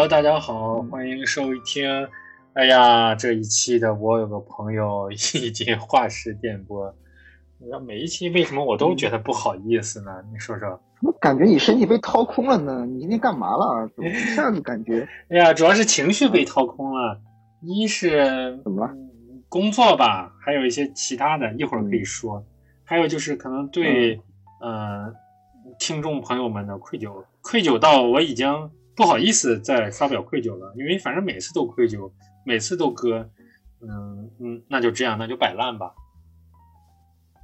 Hello，大家好，欢迎收听。哎呀，这一期的我有个朋友 已经画师电波。那每一期为什么我都觉得不好意思呢？你说说。我感觉你身体被掏空了呢？你今天干嘛了？怎么一下子感觉？哎呀，主要是情绪被掏空了。一是怎么了？工作吧，还有一些其他的，一会儿可以说。还有就是可能对呃听众朋友们的愧疚，愧疚到我已经不好意思再发表愧疚了，因为反正每次都愧疚，每次都割。嗯嗯，那就这样，那就摆烂吧。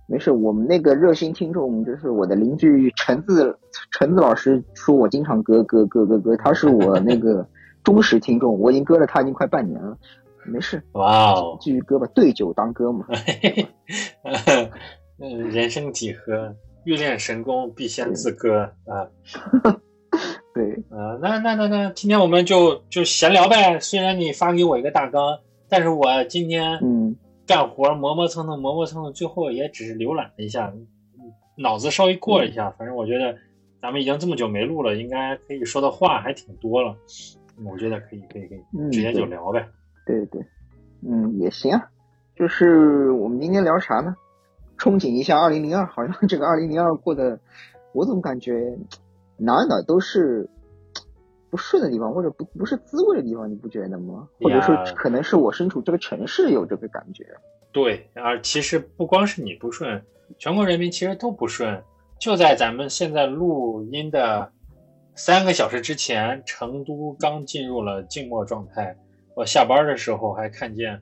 没事，我们那个热心听众就是我的邻居橙子，橙子老师说我经常割割割割割，他是我那个忠实听众，我已经割了他已经快半年了。没事，哇哦，继续割吧，对酒当歌嘛。嗯，人生几何，欲练神功必先自割啊。对，呃，那那那那，今天我们就就闲聊呗。虽然你发给我一个大纲，但是我今天嗯。干活磨磨蹭蹭，磨磨蹭蹭，最后也只是浏览了一下，脑子稍微过了一下。反正我觉得咱们已经这么久没录了，应该可以说的话还挺多了。我觉得可以，可以，可以，直接就聊呗。对对，嗯，也行啊。就是我们今天聊啥呢？憧憬一下二零零二，好像这个二零零二过得，我怎么感觉哪哪都是。不顺的地方，或者不不是滋味的地方，你不觉得吗？或者说，可能是我身处这个城市有这个感觉。对，而其实不光是你不顺，全国人民其实都不顺。就在咱们现在录音的三个小时之前，成都刚进入了静默状态。我下班的时候还看见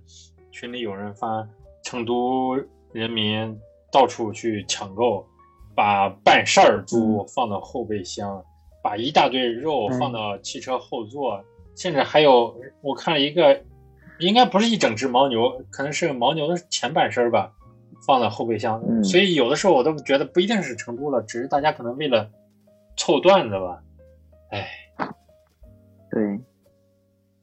群里有人发，成都人民到处去抢购，把办事儿猪放到后备箱。把一大堆肉放到汽车后座，甚至还有我看了一个，应该不是一整只牦牛，可能是牦牛的前半身吧，放在后备箱。所以有的时候我都觉得不一定是成都了，只是大家可能为了凑段子吧。哎，对，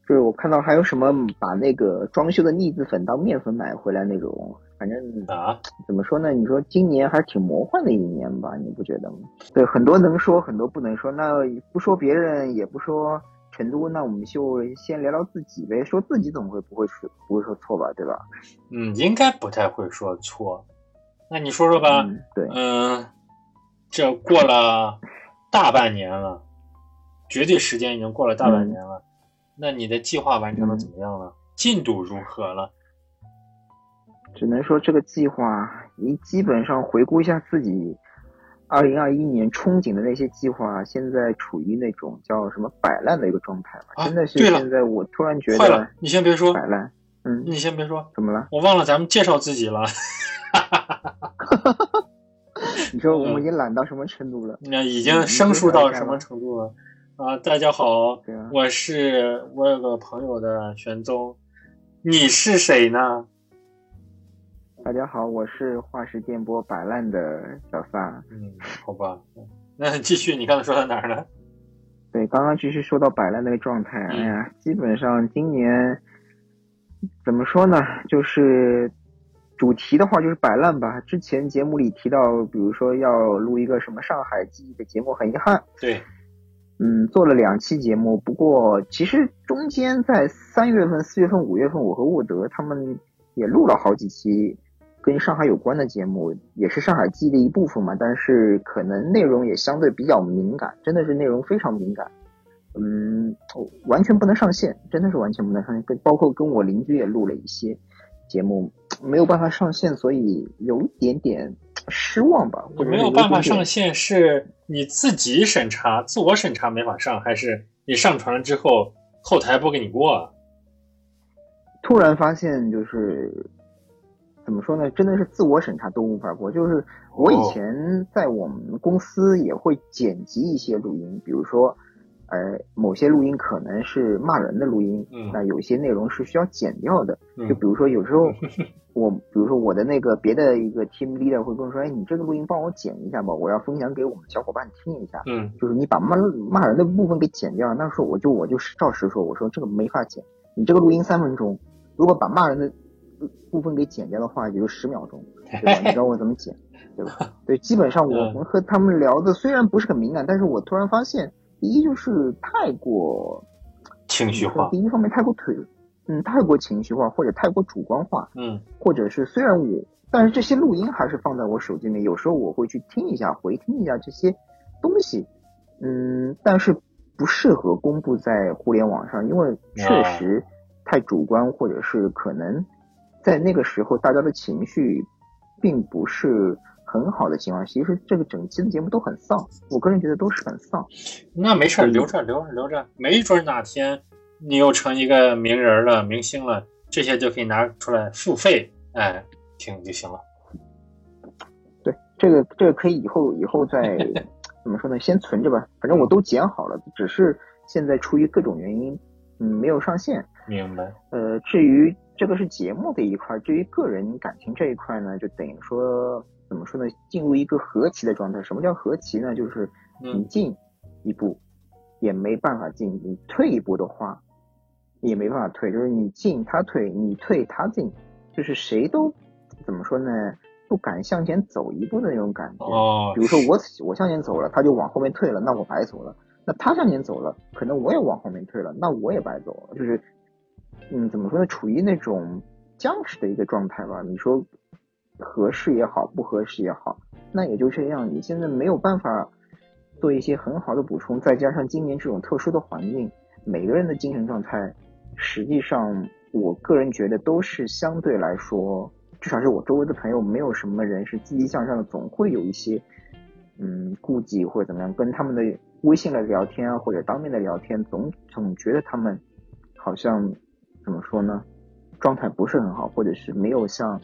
就是我看到还有什么把那个装修的腻子粉当面粉买回来那种。反正啊，怎么说呢？你说今年还是挺魔幻的一年吧？你不觉得吗？对，很多能说，很多不能说。那不说别人，也不说成都，那我们就先聊聊自己呗。说自己总会不会说不会说错吧？对吧？嗯，应该不太会说错。那你说说吧。对，嗯，这过了大半年了，绝对时间已经过了大半年了。那你的计划完成的怎么样了？进度如何了？只能说这个计划，你基本上回顾一下自己，二零二一年憧憬的那些计划，现在处于那种叫什么摆烂的一个状态吧？真的是现在我突然觉得，坏了，你先别说摆烂，嗯，你先别说，怎么了？我忘了咱们介绍自己了，你说我们已经懒到什么程度了？那已经生疏到什么程度了？啊，大家好，我是我有个朋友的玄宗，你是谁呢？大家好，我是化石电波摆烂的小撒。嗯，好吧，那继续，你刚才说到哪儿了？对，刚刚继续说到摆烂那个状态。哎呀，基本上今年怎么说呢？就是主题的话就是摆烂吧。之前节目里提到，比如说要录一个什么上海记忆的节目，很遗憾。对，嗯，做了两期节目，不过其实中间在三月份、四月份、五月份，我和沃德他们也录了好几期。跟上海有关的节目也是上海记忆的一部分嘛，但是可能内容也相对比较敏感，真的是内容非常敏感，嗯，完全不能上线，真的是完全不能上线。跟包括跟我邻居也录了一些节目，没有办法上线，所以有一点点失望吧。我没有办法上线是你自己审查、自我审查没法上，还是你上传了之后后台不给你过？突然发现就是。怎么说呢？真的是自我审查都无法过。就是我以前在我们公司也会剪辑一些录音，比如说，呃，某些录音可能是骂人的录音，那有些内容是需要剪掉的。就比如说有时候 我，比如说我的那个别的一个 team leader 会跟我说：“哎，你这个录音帮我剪一下吧，我要分享给我们小伙伴听一下。”嗯，就是你把骂骂人的部分给剪掉。那时候我就我就照实说，我说这个没法剪。你这个录音三分钟，如果把骂人的。部分给剪掉的话，也就十秒钟，对吧？你知道我怎么剪，对吧？对，基本上我们和他们聊的虽然不是很敏感，但是我突然发现，第一就是太过情绪化。第一方面太过腿，嗯，太过情绪化或者太过主观化，嗯，或者是虽然我，但是这些录音还是放在我手机里，有时候我会去听一下，回听一下这些东西，嗯，但是不适合公布在互联网上，因为确实太主观，或者是可能在那个时候大家的情绪并不是。很好的情况，其实这个整期的节目都很丧，我个人觉得都是很丧。那没事，留着留着留着，没准哪天你又成一个名人了、明星了，这些就可以拿出来付费，哎，听就行了。对，这个这个可以以后以后再 怎么说呢？先存着吧，反正我都剪好了，只是现在出于各种原因，嗯，没有上线。明白。呃，至于这个是节目的一块，至于个人感情这一块呢，就等于说。怎么说呢？进入一个和棋的状态。什么叫和棋呢？就是你进一步也没办法进，你退一步的话也没办法退。就是你进他退，你退他进，就是谁都怎么说呢？不敢向前走一步的那种感觉。哦。比如说我我向前走了，他就往后面退了，那我白走了。那他向前走了，可能我也往后面退了，那我也白走了。就是嗯，怎么说呢？处于那种僵持的一个状态吧。你说。合适也好，不合适也好，那也就这样。你现在没有办法做一些很好的补充，再加上今年这种特殊的环境，每个人的精神状态，实际上我个人觉得都是相对来说，至少是我周围的朋友，没有什么人是积极向上的，总会有一些嗯顾忌或者怎么样，跟他们的微信的聊天啊，或者当面的聊天，总总觉得他们好像怎么说呢，状态不是很好，或者是没有像。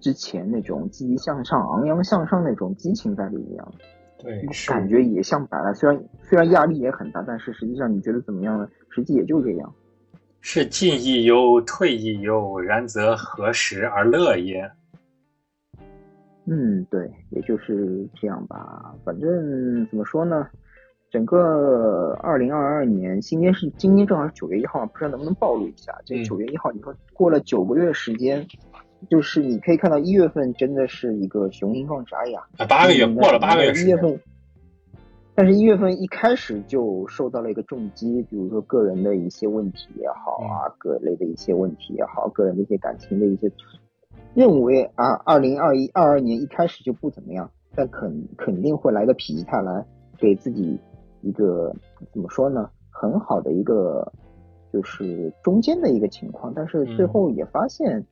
之前那种积极向上、昂扬向上那种激情在里面，对，感觉也像白了。虽然虽然压力也很大，但是实际上你觉得怎么样呢？实际也就这样。是进亦忧，退亦忧，然则何时而乐也？嗯，对，也就是这样吧。反正怎么说呢？整个二零二二年，今天是今天正好是九月一号，不知道能不能暴露一下？这九月一号，你说过了九个月时间。就是你可以看到一月份真的是一个雄心壮志，哎呀，八个月过了八个月，一月份，但是一月份一开始就受到了一个重击，比如说个人的一些问题也好啊，各类的一些问题也好，个人的一些感情的一些，认为啊，二零二一二二年一开始就不怎么样，但肯肯定会来个否极泰来，给自己一个怎么说呢，很好的一个就是中间的一个情况，但是最后也发现。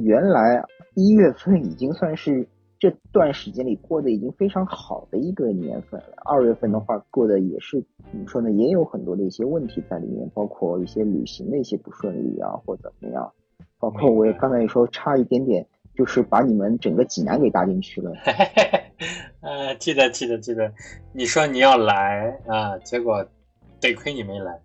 原来一月份已经算是这段时间里过得已经非常好的一个年份了。二月份的话，过得也是怎么说呢？也有很多的一些问题在里面，包括一些旅行的一些不顺利啊，或怎么样。包括我也刚才也说差一点点，就是把你们整个济南给搭进去了。呃，记得记得记得，你说你要来啊，结果得亏你没来。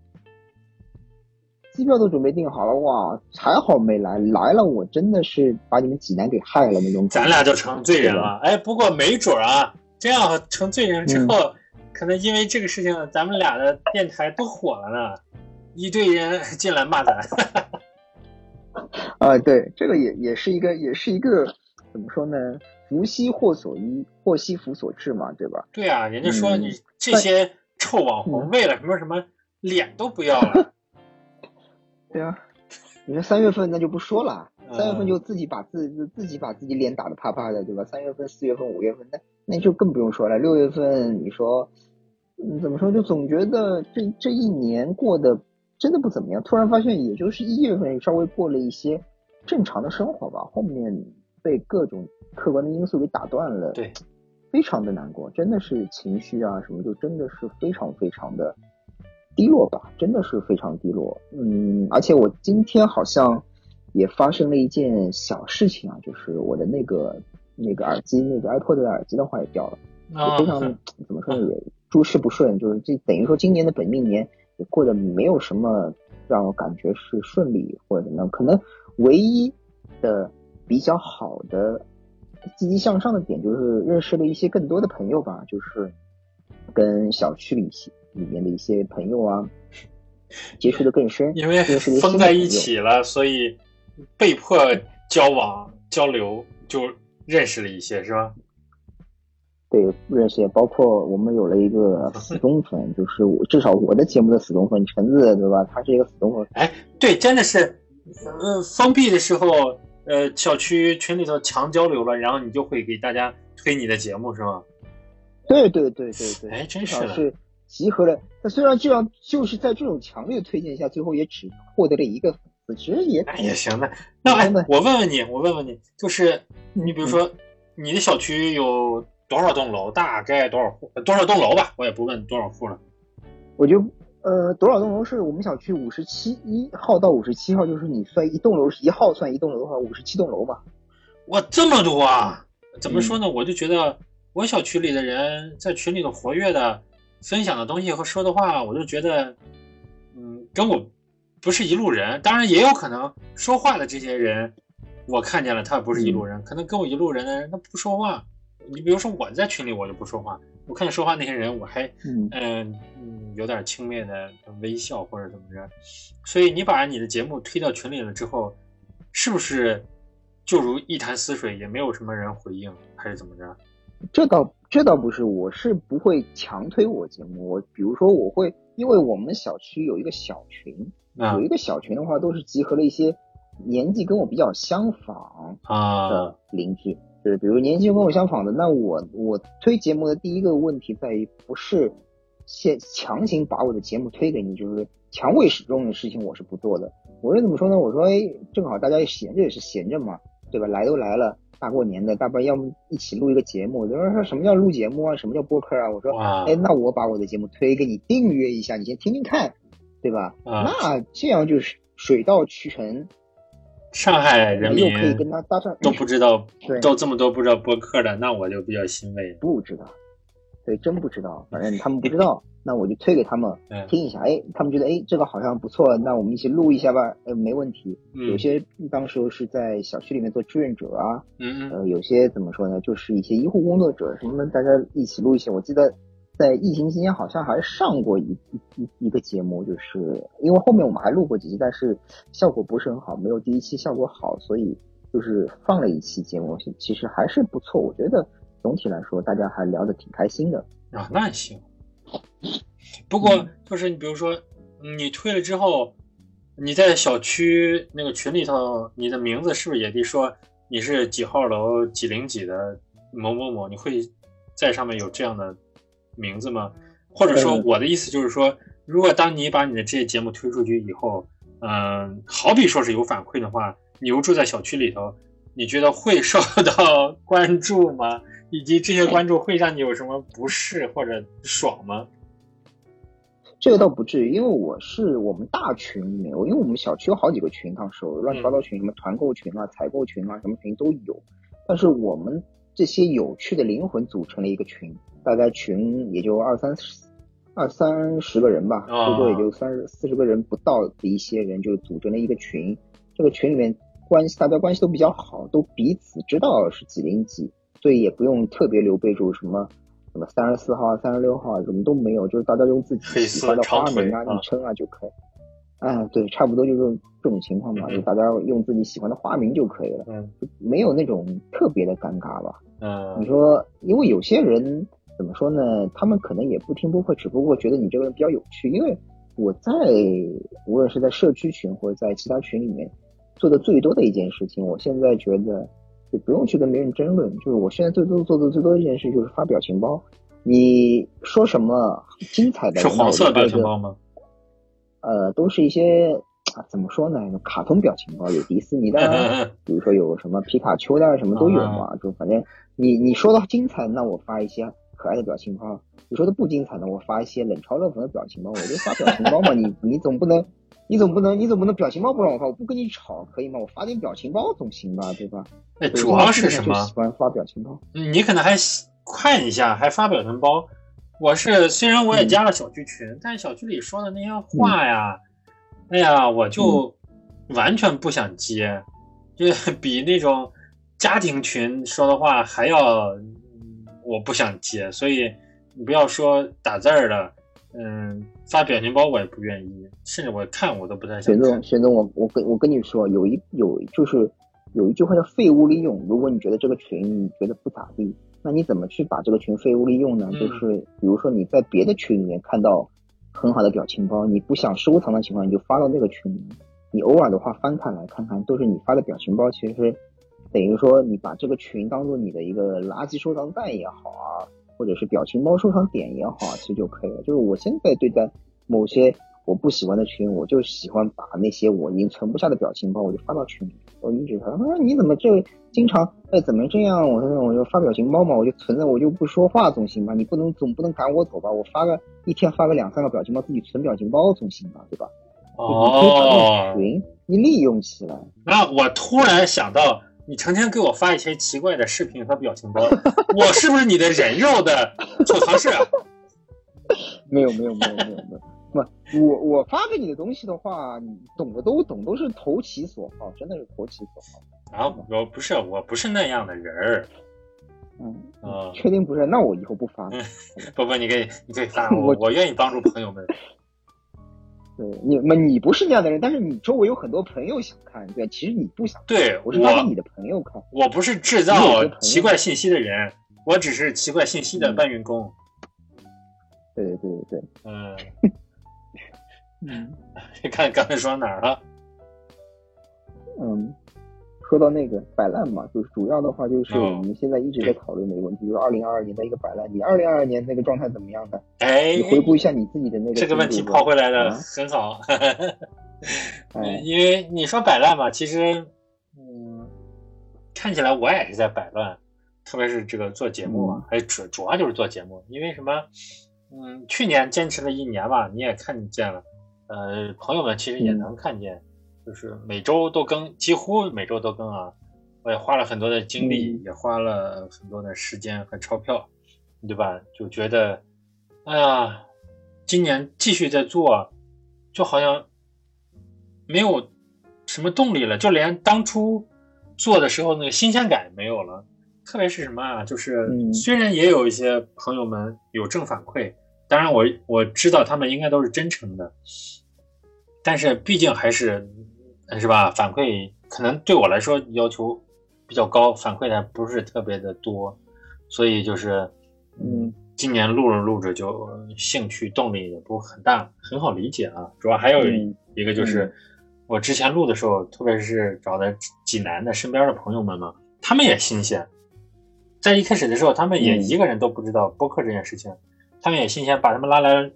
机票都准备订好了哇，还好没来，来了我真的是把你们济南给害了那种。咱俩就成罪人了，哎，不过没准啊，这样成罪人之后，可能因为这个事情，咱们俩的电台都火了呢，一堆人进来骂咱。啊，对，这个也也是一个，也是一个怎么说呢？福兮祸所依，祸兮福所至嘛，对吧？对啊，人家说你这些臭网红为了什么什么脸都不要了。对啊，你说三月份那就不说了，三月份就自己把自自己把自己脸打得啪啪的，对吧？三月份、四月份、五月份，那那就更不用说了。六月份，你说，嗯，怎么说？就总觉得这这一年过得真的不怎么样。突然发现，也就是一月份稍微过了一些正常的生活吧，后面被各种客观的因素给打断了，对，非常的难过，真的是情绪啊什么，就真的是非常非常的。低落吧，真的是非常低落。嗯，而且我今天好像也发生了一件小事情啊，就是我的那个那个耳机，那个 iPod 的耳机的话也掉了，也非常 怎么说呢，也诸事不顺，就是这等于说今年的本命年也过得没有什么让我感觉是顺利或者怎么样。可能唯一的比较好的积极向上的点就是认识了一些更多的朋友吧，就是跟小区里里面的一些朋友啊，接触的更深，因为封在一起了，所以被迫交往交流，就认识了一些，是吧？对，认识也包括我们有了一个死忠粉，就是我至少我的节目的死忠粉橙子，对吧？他是一个死忠粉。哎，对，真的是，呃，封闭的时候，呃，小区群里头强交流了，然后你就会给大家推你的节目，是吗？对对对对对，哎，真是的。是集合了。那虽然这样，就是在这种强烈的推荐下，最后也只获得了一个粉丝，其实也也行的。那哎，我问问你，我问问你，就是你比如说，你的小区有？多少栋楼？大概多少户？多少栋楼吧？我也不问多少户了。我就呃，多少栋楼是我们小区五十七一号到五十七号，就是你算一栋楼是一号算一栋楼的话，五十七栋楼吧。哇，这么多啊！怎么说呢？我就觉得我小区里的人在群里头活跃的，分享的东西和说的话，我就觉得，嗯，跟我不是一路人。当然也有可能说话的这些人，我看见了，他不是一路人，可能跟我一路人的人他不说话。你比如说我在群里我就不说话，我看见说话那些人我还嗯嗯有点轻蔑的微笑或者怎么着，所以你把你的节目推到群里了之后，是不是就如一潭死水，也没有什么人回应，还是怎么着？这倒这倒不是，我是不会强推我节目。我比如说我会，因为我们小区有一个小群，有一个小群的话，都是集合了一些年纪跟我比较相仿的邻居。是，比如年纪跟我相仿的，那我我推节目的第一个问题在于，不是先强行把我的节目推给你，就是强为始终的事情，我是不做的。我是怎么说呢？我说，哎，正好大家闲着也是闲着嘛，对吧？来都来了，大过年的，大不要么一起录一个节目。有人说什么叫录节目啊？什么叫播客啊？我说，哎，那我把我的节目推给你，订阅一下，你先听听看，对吧？那这样就是水到渠成。上海人民可以跟他搭上，都不知道，都这么多不知道播客的，那我就比较欣慰。不知道，对，真不知道。反正 他们不知道，那我就推给他们听一下。哎，他们觉得哎这个好像不错，那我们一起录一下吧。呃，没问题。有些当时是在小区里面做志愿者啊，嗯呃，有些怎么说呢，就是一些医护工作者什么的，大家一起录一些。我记得。在疫情期间，好像还上过一一一个节目，就是因为后面我们还录过几期，但是效果不是很好，没有第一期效果好，所以就是放了一期节目，其实还是不错。我觉得总体来说，大家还聊得挺开心的啊。那行，不过就是你比如说你退了之后，你在小区那个群里头，你的名字是不是也得说你是几号楼几零几的某某某？你会在上面有这样的？名字吗？或者说，我的意思就是说，如果当你把你的这些节目推出去以后，嗯，好比说是有反馈的话，你又住在小区里头，你觉得会受到 关注吗？以及这些关注会让你有什么不适或者爽吗？这个倒不至于，因为我是我们大群里面，因为我们小区有好几个群，当时乱七八糟群，什么团购群啊、采购群啊，什么群都有。但是我们这些有趣的灵魂组成了一个群。大概群也就二三十、二三十个人吧，最多也就三十四十个人不到的一些人就组成了一个群。这个群里面关系大家关系都比较好，都彼此知道是几零几，所以也不用特别留备注什么什么三十四号、三十六号，什么都没有，就是大家用自己喜欢的花名啊、昵称啊就可以。哎，对，差不多就是这种情况吧，就大家用自己喜欢的花名就可以了，嗯，没有那种特别的尴尬吧。嗯，你说，因为有些人。怎么说呢？他们可能也不听播客，只不过觉得你这个人比较有趣。因为我在无论是在社区群或者在其他群里面做的最多的一件事情，我现在觉得就不用去跟别人争论。就是我现在最多做的最多一件事就是发表情包。你说什么精彩的？是黄色表情包吗？呃，都是一些怎么说呢？卡通表情包，有迪士尼的，比如说有什么皮卡丘的，什么都有嘛。就反正你你说的精彩，那我发一些。可爱的表情包，你说的不精彩的，我发一些冷嘲热讽的表情包。我就发表情包嘛，你你总不能，你总不能，你总不能表情包不让我发，我不跟你吵可以吗？我发点表情包总行吧，对吧？那主要是什么？喜欢发表情包。你可能还看一下，还发表情包。我是虽然我也加了小区群，但小区里说的那些话呀，哎呀，我就完全不想接，就比那种家庭群说的话还要。我不想接，所以你不要说打字儿的，嗯，发表情包我也不愿意，甚至我看我都不太想。玄总，玄总，我我跟我跟你说，有一有就是有一句话叫废物利用。如果你觉得这个群你觉得不咋地，那你怎么去把这个群废物利用呢？嗯就是比如说你在别的群里面看到很好的表情包，你不想收藏的情况，你就发到那个群里面。你偶尔的话翻看来看看，都是你发的表情包，其实等于说你把这个群当做你的一个垃圾收藏袋也好啊，或者是表情包收藏点也好啊，其实就可以了。就是我现在对待某些我不喜欢的群，我就喜欢把那些我已经存不下的表情包，我就发到群里。我一直说，他说你怎么这经常哎怎么这样？我说我就发表情包嘛，我就存着，我就不说话总行吧？你不能总不能赶我走吧？我发个一天发个两三个表情包，自己存表情包总行吧？对吧？你可以把那哦个，群你利用起来。那我突然想到，你成天给我发一些奇怪的视频和表情包，我是不是你的人肉的储藏室啊？没有没有没有没有没有，不，我我发给你的东西的话，你懂的都懂，都是投其所好，真的是投其所好。啊，我不是，我不是那样的人儿。嗯，啊、确定不是？那我以后不发了。不不，你可以，你可以发，我我愿意帮助朋友们。对你们，你不是那样的人，但是你周围有很多朋友想看，对，其实你不想看，对我是发给，你的朋友看。我不是制造奇怪信息的人，我只是奇怪信息的搬运工。对对对对对，嗯，嗯 看刚才说到哪儿了？嗯。说到那个摆烂嘛，就是主要的话就是哦我们现在一直在讨论的一个问题，就是二零二二年的一个摆烂。你二零二二年那个状态怎么样呢？哎你，回顾一下你自己的那个这个问题抛回来的啊很好。哎，因为你说摆烂嘛，其实，嗯，看起来我也是在摆烂，特别是这个做节目嗯嘛，还主主要就是做节目，因为什么？嗯，去年坚持了一年吧，你也看见了，呃，朋友们其实也嗯能看见，就是每周都更，几乎每周都更啊，我也花了很多的精力，嗯也花了很多的时间和钞票，对吧？就觉得，哎呀，今年继续在做，就好像没有什么动力了，就连当初做的时候那个新鲜感没有了。特别是什么啊，就是嗯虽然也有一些朋友们有正反馈，当然我我知道他们应该都是真诚的，但是毕竟还是是吧，反馈可能对我来说要求比较高，反馈的还不是特别的多，所以就是嗯，今年录着录着就兴趣动力也不很大，很好理解啊。主要还有嗯一个就是我之前录的时候，特别是找的济南的身边的朋友们嘛，他们也新鲜。在一开始的时候，他们也嗯一个人都不知道播客这件事情，他们也新鲜，把他们拉来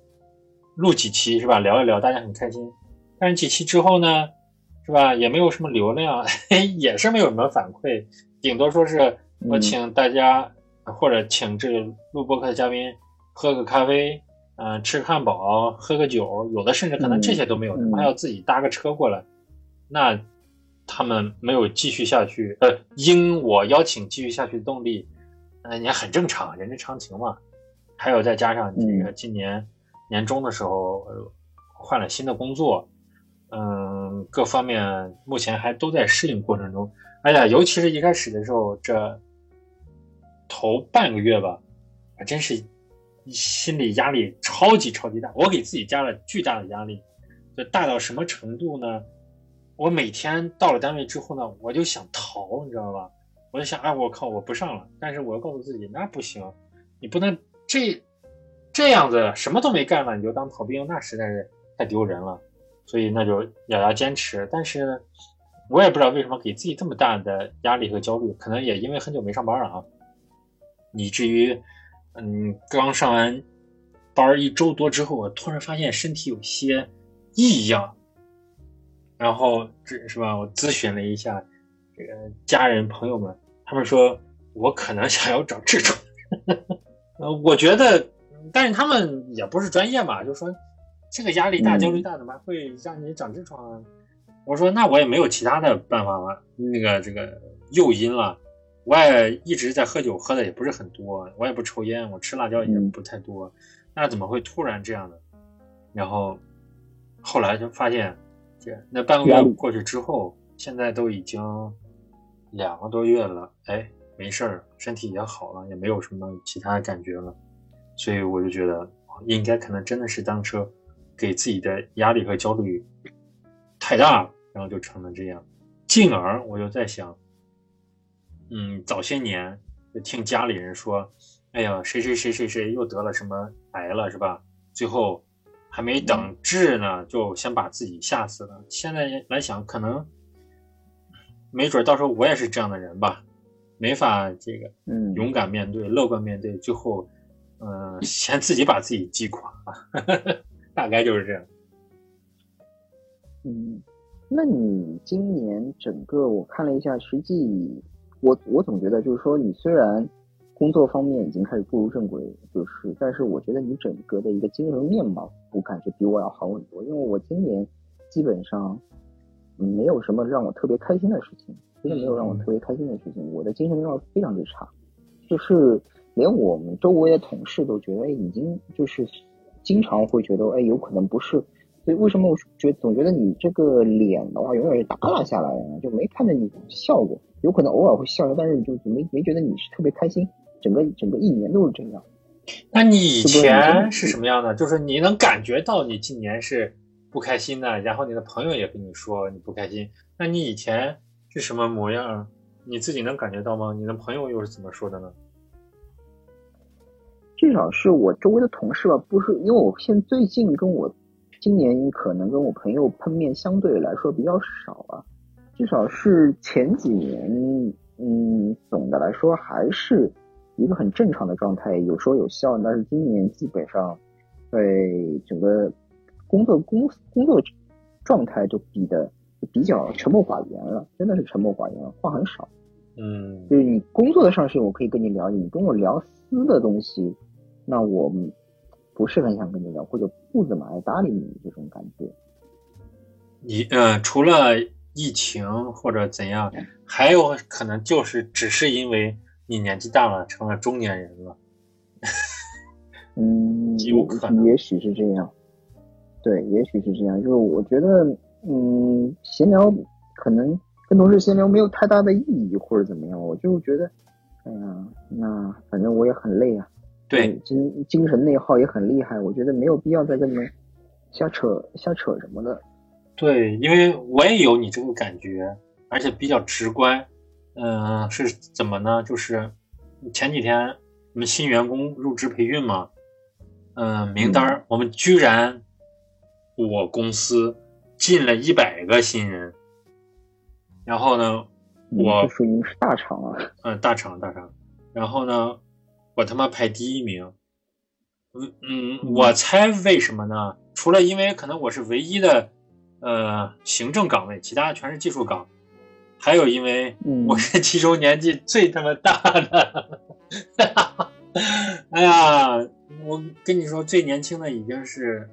录几期是吧？聊一聊，大家很开心。但是几期之后呢，是吧？也没有什么流量，也是没有什么反馈，顶多说是我嗯请大家、或者请这个录播客的嘉宾喝个咖啡，嗯、吃个汉堡，喝个酒，有的甚至可能这些都没有，还要自己搭个车过来，那他们没有继续下去，呃，应我邀请继续下去的动力，呃，也很正常，人之常情嘛。还有再加上这个嗯今年年终的时候，呃换了新的工作，嗯，各方面目前还都在适应过程中。哎呀，尤其是一开始的时候，这头半个月吧，还真是心理压力超级超级大，我给自己加了巨大的压力，就大到什么程度呢？我每天到了单位之后呢，我就想逃，你知道吧？我就想，哎，我靠，我不上了。但是我又告诉自己，那不行，你不能这这样子什么都没干了，你就当逃兵，那实在是太丢人了。所以那就咬牙坚持。但是我也不知道为什么给自己这么大的压力和焦虑，可能也因为很久没上班了啊，以至于嗯，刚上完班一周多之后，我突然发现身体有些异样。然后这是吧？我咨询了一下这个家人朋友们，他们说我可能想要长痔疮。呃，我觉得，但是他们也不是专业嘛，就说这个压力大、嗯焦虑大，怎么会让你长痔疮啊？我说那我也没有其他的办法了，那个这个诱因了。我也一直在喝酒，喝的也不是很多，我也不抽烟，我吃辣椒也嗯不太多，那怎么会突然这样呢？然后后来就发现，这那半个月过去之后，现在都已经两个多月了，哎，没事儿，身体也好了，也没有什么其他感觉了，所以我就觉得应该可能真的是当初给自己的压力和焦虑太大了，然后就成了这样。进而我就在想，嗯，早些年就听家里人说，哎呀，谁谁谁谁谁又得了什么癌了，是吧？最后还没等治呢，就先把自己吓死了。现在来想，可能没准到时候我也是这样的人吧，没法这个嗯，勇敢面对、乐观面对，最后，嗯、先自己把自己击垮，大概就是这样。嗯，那你今年整个我看了一下，实际我我总觉得就是说，你虽然工作方面已经开始步入正轨，就是，但是我觉得你整个的一个精神面貌，我感觉比我要好很多。因为我今年基本上嗯没有什么让我特别开心的事情，真的没有让我特别开心的事情。我的精神面貌非常之差，就是连我们周围的同事都觉得，哎，已经就是经常会觉得，哎，有可能不是。所以为什么我觉总觉得你这个脸的话，永远是耷拉下来的呢？就没看见你笑过，有可能偶尔会笑，但是就没没觉得你是特别开心，整个整个一年都是这样。那你以前是什么样的？就是你能感觉到你今年是不开心的，然后你的朋友也跟你说你不开心。那你以前是什么模样？你自己能感觉到吗？你的朋友又是怎么说的呢？至少是我周围的同事吧，不是因为我现最近跟我今年可能跟我朋友碰面相对来说比较少啊，至少是前几年，嗯，总的来说还是一个很正常的状态，有说有笑，但是今年基本上被整个工作工工作状态就比的比较沉默寡言了，真的是沉默寡言，话很少。嗯就是你工作的上事情我可以跟你聊，你跟我聊私的东西，那我不是很想跟你聊，或者不怎么爱搭理你这种感觉。你呃，除了疫情或者怎样，还有可能就是只是因为你年纪大了，成了中年人了。嗯，有可能也许是这样。对，也许是这样。就是我觉得，嗯，闲聊可能跟同事闲聊没有太大的意义，或者怎么样。我就觉得，哎呀，那反正我也很累啊。对，精精神内耗也很厉害，我觉得没有必要再跟你们瞎扯瞎扯什么的。对，因为我也有你这个感觉，而且比较直观。嗯、是怎么呢？就是前几天我们新员工入职培训嘛，嗯、名单儿、我们居然我公司进了一百个新人，然后呢，我属于是大厂啊。嗯，大厂大厂，然后呢，我他妈排第一名。嗯嗯，我猜为什么呢？除了因为可能我是唯一的呃行政岗位，其他全是技术岗，还有因为嗯我是其中年纪最他妈大的。哎呀，我跟你说，最年轻的已经是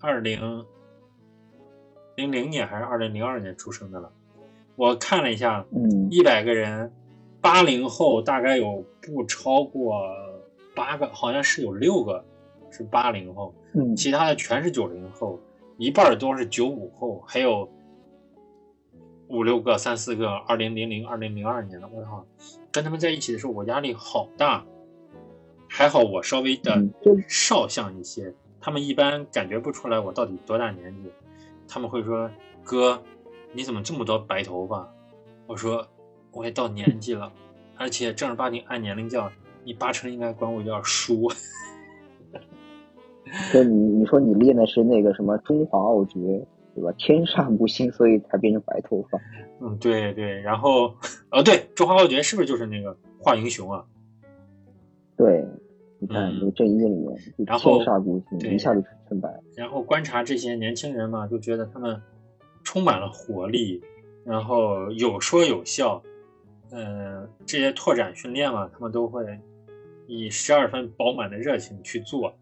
二零零零年还是二零零二年出生的了。我看了一下，嗯一百个人，八零后大概有不超过八个，好像是有六个是八零后，嗯其他的全是九零后，一半儿都是九五后，还有五六个、三四个二零零零、二零零二年的。我操，跟他们在一起的时候，我压力好大。还好我稍微的少相一些，他们一般感觉不出来我到底多大年纪，他们会说：“哥，你怎么这么多白头发？”我说：“我也到年纪了，而且正儿八经按年龄叫，你八成应该管我叫叔。说 你你说你练的是那个什么中华奥绝，对吧？天煞孤星，所以才变成白头发。”嗯，对对，然后，呃，对，中华奥绝是不是就是那个华英雄啊？对，你看嗯这个正义里面，就然后天煞孤星，一下就成白。然后观察这些年轻人嘛，就觉得他们充满了活力，然后有说有笑，嗯、这些拓展训练嘛，他们都会以十二分饱满的热情去做，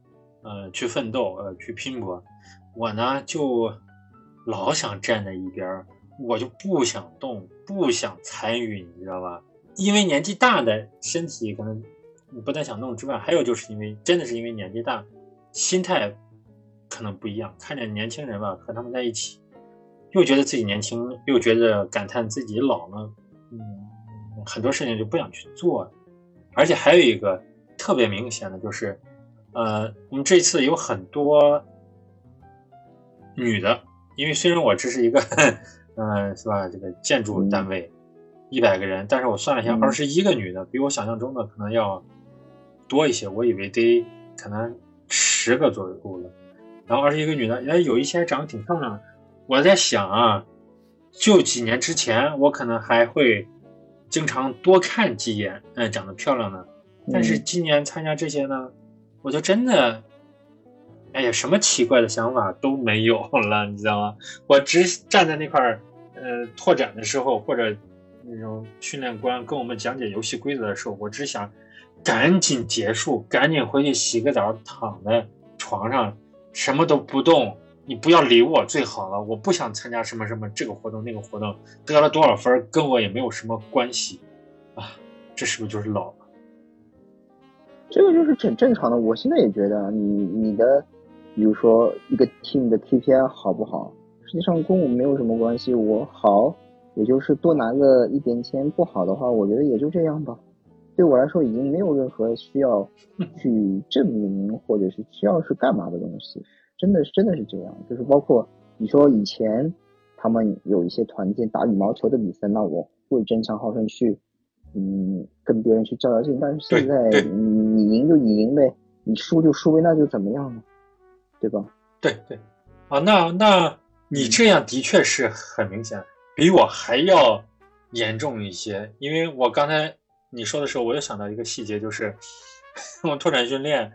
呃，去奋斗，呃，去拼搏。我呢，就老想站在一边，我就不想动，不想参与，你知道吧？因为年纪大的身体可能不太想动之外，还有就是因为真的是因为年纪大，心态可能不一样。看着年轻人吧，和他们在一起，又觉得自己年轻，又觉得感叹自己老了，嗯，很多事情就不想去做。而且还有一个特别明显的就是，呃，我们这次有很多女的，因为虽然我这是一个，嗯、是吧，这个建筑单位，一百个人，但是我算了一下，嗯二十一个女的，比我想象中的可能要多一些，我以为得可能十个左右了。然后二十一个女的，哎，有一些还长得挺漂亮的。我在想啊，就几年之前，我可能还会经常多看几眼，嗯，长得漂亮的。但是嗯今年参加这些呢，我就真的，哎呀，什么奇怪的想法都没有了，你知道吗？我只站在那块儿，呃，拓展的时候，或者那种训练官跟我们讲解游戏规则的时候，我只想赶紧结束，赶紧回去洗个澡，躺在床上什么都不动。你不要理我最好了，我不想参加什么什么这个活动那个活动，得了多少分跟我也没有什么关系啊！这是不是就是老了？这个就是挺正常的。我现在也觉得你你的，比如说一个 team 的 KPI 好不好，实际上跟我没有什么关系。我好，也就是多拿个一点钱；不好的话，我觉得也就这样吧。对我来说，已经没有任何需要 去证明或者是需要是干嘛的东西。真的是真的是这样，就是包括你说以前他们有一些团建打羽毛球的比赛，那我会争强好胜去，嗯，跟别人去较较劲。但是现在你赢就你赢呗，你输就输呗，那就怎么样呢？对吧？对对，啊，那那你这样的确是很明显，比我还要严重一些。因为我刚才你说的时候，我又想到一个细节，就是 我们拓展训练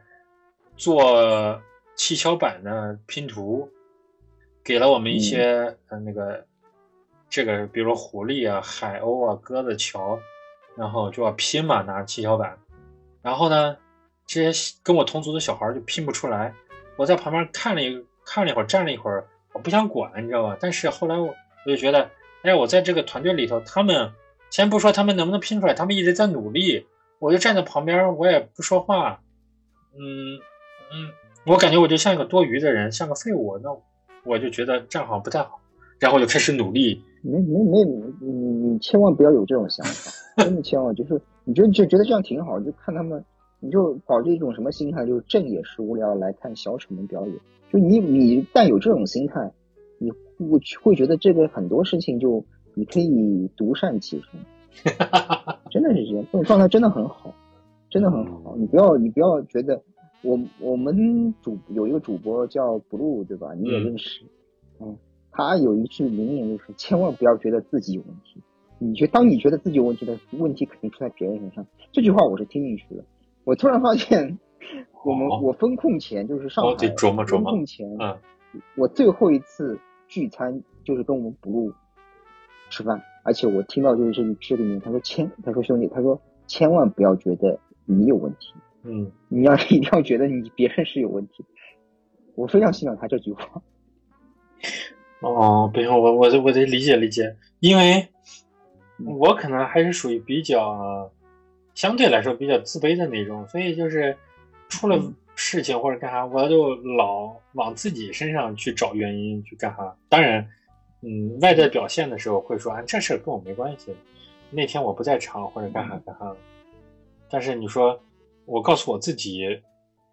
做七巧板的拼图，给了我们一些、呃那个这个，比如说狐狸啊、海鸥啊、鸽子桥，然后就要拼嘛，拿七巧板，然后呢，这些跟我同族的小孩就拼不出来。我在旁边看了一看了一会儿，站了一会儿，我不想管，你知道吧？但是后来我我就觉得，哎，我在这个团队里头，他们先不说他们能不能拼出来，他们一直在努力，我就站在旁边，我也不说话，嗯嗯，我感觉我就像一个多余的人，像个废物，那我就觉得这样好像不太好，然后我就开始努力，没没没，你你千万不要有这种想法，真的千万就是你就就觉得这样挺好，就看他们，你就保持一种什么心态，就是正也是无聊来看小丑们表演。就你你但有这种心态，你会会觉得这个很多事情就你可以独善其身，真的是这样，这种状态真的很好，真的很好。你不要你不要觉得我我们主有一个主播叫 blue 对吧？你也嗯认识，嗯，他有一句名言就是千万不要觉得自己有问题。你觉当你觉得自己有问题的问题肯定出在别人身上，这句话我是听进去的。我突然发现，我们哦我风控前就是上海我得琢磨琢磨，风控前，嗯我最后一次聚餐就是跟我们 blue 吃饭，而且我听到就是这这个名，他说千，他说兄弟，他说千万不要觉得你有问题，嗯，你要一定要觉得你别人是有问题。我非常欣赏他这句话。哦，不行，我我得我得理解理解，因为我可能还是属于比较相对来说比较自卑的那种，所以就是出了事情或者干啥，我就老往自己身上去找原因去干啥。当然，嗯，外在表现的时候会说啊，这事儿跟我没关系，那天我不在场或者干啥干啥。但是你说我告诉我自己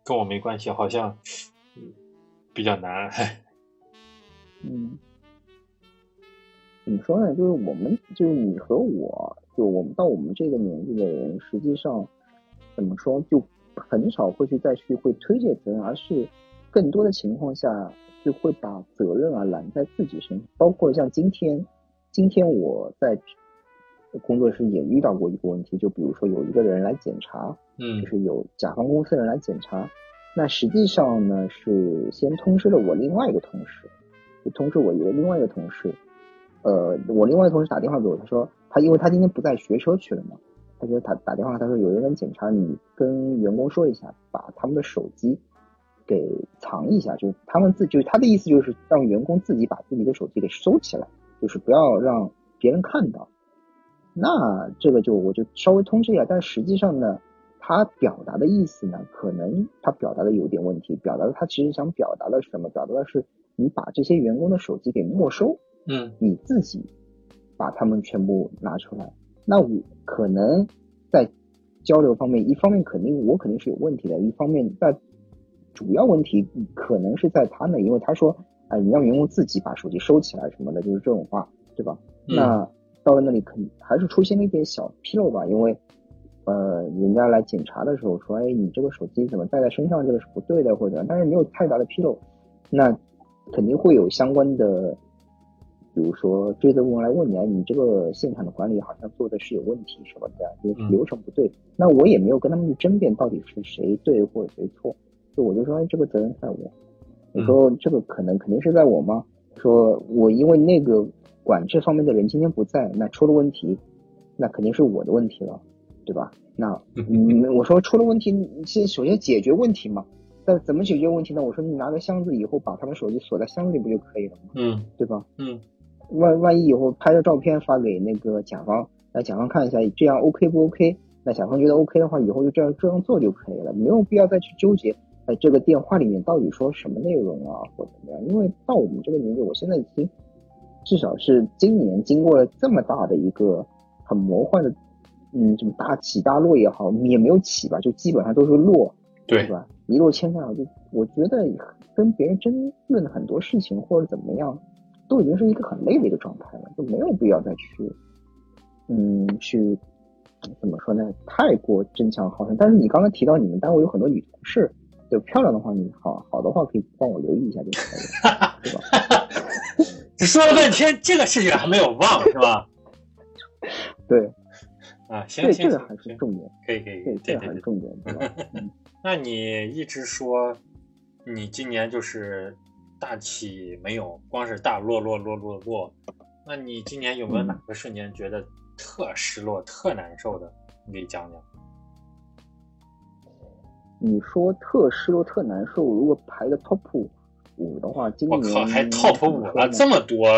跟我没关系，好像比较难。嗯，怎么说呢？就是我们，就是你和我，就我们到我们这个年纪的人，实际上怎么说，就很少会去再去会推卸责任，而是更多的情况下就会把责任啊揽在自己身上。包括像今天，今天我在工作室也遇到过一个问题，就比如说有一个人来检查，嗯就是有甲方公司的人来检查，那实际上呢是先通知了我另外一个同事，就通知我一个另外一个同事，呃，我另外一个同事打电话给我，他说他因为他今天不在学车去了嘛，他就打打电话，他说有人来检查，你跟员工说一下，把他们的手机给藏一下，就他们自就是他的意思就是让员工自己把自己的手机给收起来，就是不要让别人看到。那这个就我就稍微通知一下，但实际上呢，他表达的意思呢，可能他表达的有点问题，表达的他其实想表达的是什么？表达的是你把这些员工的手机给没收，嗯你自己把他们全部拿出来。那我可能在交流方面，一方面肯定我肯定是有问题的，一方面在主要问题可能是在他那，因为他说，哎，你让员工自己把手机收起来什么的，就是这种话，对吧？嗯那到了那里，肯还是出现了一点小纰漏吧，因为呃，人家来检查的时候说，哎，你这个手机怎么带在身上，这个是不对的，或者，但是没有太大的纰漏，那肯定会有相关的。比如说追责部门来问你，哎，你这个现场的管理好像做的是有问题什么的，就是流程不对。那我也没有跟他们去争辩到底是谁对或者谁错，就我就说，哎，这个责任在我。我说这个可能肯定是在我吗？说我因为那个管这方面的人今天不在，那出了问题，那肯定是我的问题了，对吧？那嗯，我说出了问题，先首先解决问题嘛。那怎么解决问题呢？我说你拿个箱子以后把他们手机锁在箱子里不就可以了吗？嗯，对吧？嗯。万万一以后拍个照片发给那个甲方，那甲方看一下，这样 OK 不 OK？那甲方觉得 OK 的话，以后就这样这样做就可以了，没有必要再去纠结，哎，这个电话里面到底说什么内容啊，或怎么样？因为到我们这个年纪，我现在已经至少是今年经过了这么大的一个很魔幻的，嗯，什么大起大落也好，也没有起吧，就基本上都是落，对吧？一落千丈，就我觉得跟别人争论很多事情或者怎么样。都已经是一个很累的一个状态了，就没有必要再去，嗯，去怎么说呢？太过争强好胜。但是你刚刚提到你们单位有很多女同事，就漂亮的话，你好好的话可以帮我留意一下就可以了，对吧？说了半天这个事情还没有忘是吧？对，啊，行行，这个还是重点，可以可以，对，这个还是重点，对吧？那你一直说你今年就是。大起没有，光是大落落落落落。那你今年有没有哪个瞬间觉得特失落、特难受的？你给讲讲。你说特失落、特难受，如果排个 top 五的话，今年我靠，还 top 五了，这么多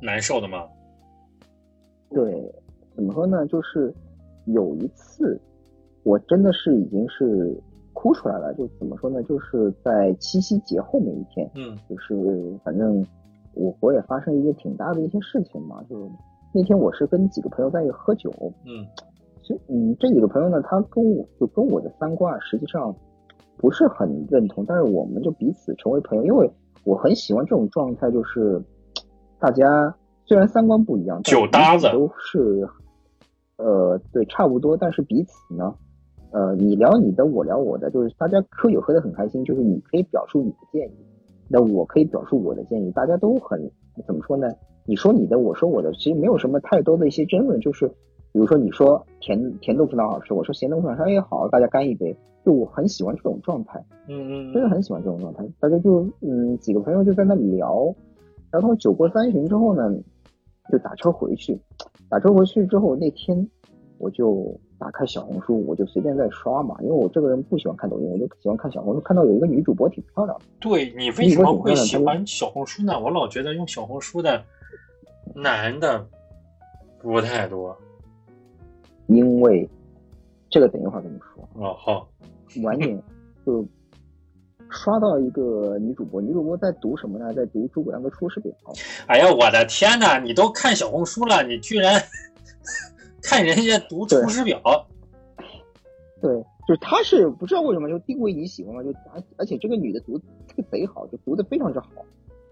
难受的吗？对，怎么说呢？就是有一次，我真的是已经是。哭出来了，就怎么说呢？就是在七夕节后面一天，嗯，就是反正我国也发生一些挺大的一些事情嘛。就那天我是跟几个朋友在一起喝酒，嗯，嗯这几个朋友呢，他跟我就跟我的三观实际上不是很认同，但是我们就彼此成为朋友，因为我很喜欢这种状态，就是大家虽然三观不一样，酒搭子都是呃对差不多，但是彼此呢。呃，你聊你的，我聊我的，就是大家喝酒喝得很开心，就是你可以表述你的建议，那我可以表述我的建议，大家都很怎么说呢？你说你的，我说我的，其实没有什么太多的一些争论，就是比如说你说甜甜豆腐脑好吃，我说咸豆腐脑稍微好，大家干一杯，就我很喜欢这种状态，嗯嗯，真的很喜欢这种状态，大家就嗯几个朋友就在那里聊，然后酒过三巡之后呢，就打车回去，打车回去之后那天我就。打开小红书，我就随便在刷嘛，因为我这个人不喜欢看抖音，我就喜欢看小红书。看到有一个女主播挺漂亮的，对你为什么会喜欢小红书呢？我老觉得用小红书的男的不太多，因为这个等一会儿跟你说。哦，好，晚点就刷到一个女主播，女主播在读什么呢？在读诸葛亮的《出师表》。哎呀，我的天哪！你都看小红书了，你居然。看人家读出师表，对，就是他是不知道为什么就定位你喜欢嘛，就而而且这个女的读这个贼好，就读的非常之好。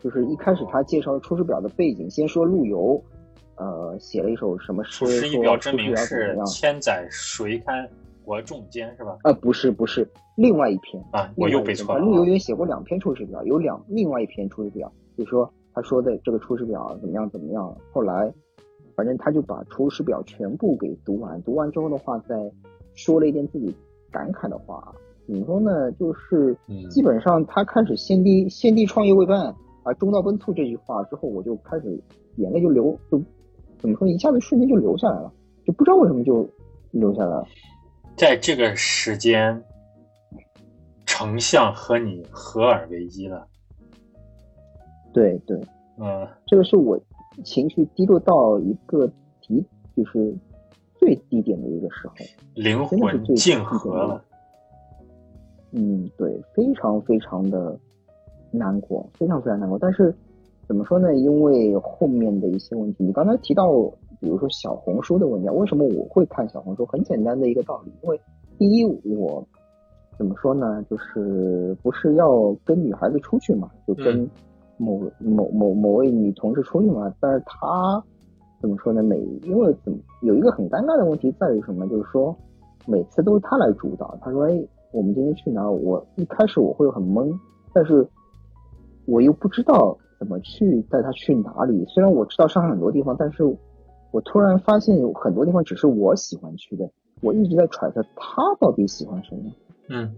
就是一开始他介绍出师表的背景，先说陆游，呃，写了一首什么诗，出师表真名是千载谁堪国重艰，是吧？呃，不是不是，另外一篇啊，我又背错了。陆游云写过两篇出师表，有两另外一篇出师表，就说他说的这个出师表怎么样怎么样，后来。反正他就把《出师表》全部给读完，读完之后的话，再说了一点自己感慨的话。怎么说呢？就是基本上他开始“先帝先帝创业未半，而中道崩殂”这句话之后，我就开始眼泪就流，就怎么说，一下子瞬间就流下来了，就不知道为什么就流下来了。在这个时间，成像和你合二为一了。对对，嗯，这个是我。情绪低落到一个低，就是最低点的一个时候，灵魂静和了。嗯，对，非常非常的难过，非常非常难过。但是怎么说呢？因为后面的一些问题，你刚才提到，比如说小红书的问题，为什么我会看小红书？很简单的一个道理，因为第一，我怎么说呢？就是不是要跟女孩子出去嘛，就跟。某某某某位女同事出去嘛，但是她怎么说呢？每因为怎么有一个很尴尬的问题在于什么？就是说每次都是她来主导。她说：“哎，我们今天去哪？”我一开始我会很懵，但是我又不知道怎么去带他去哪里。虽然我知道上海很多地方，但是我突然发现有很多地方只是我喜欢去的。我一直在揣测他到底喜欢什么。嗯。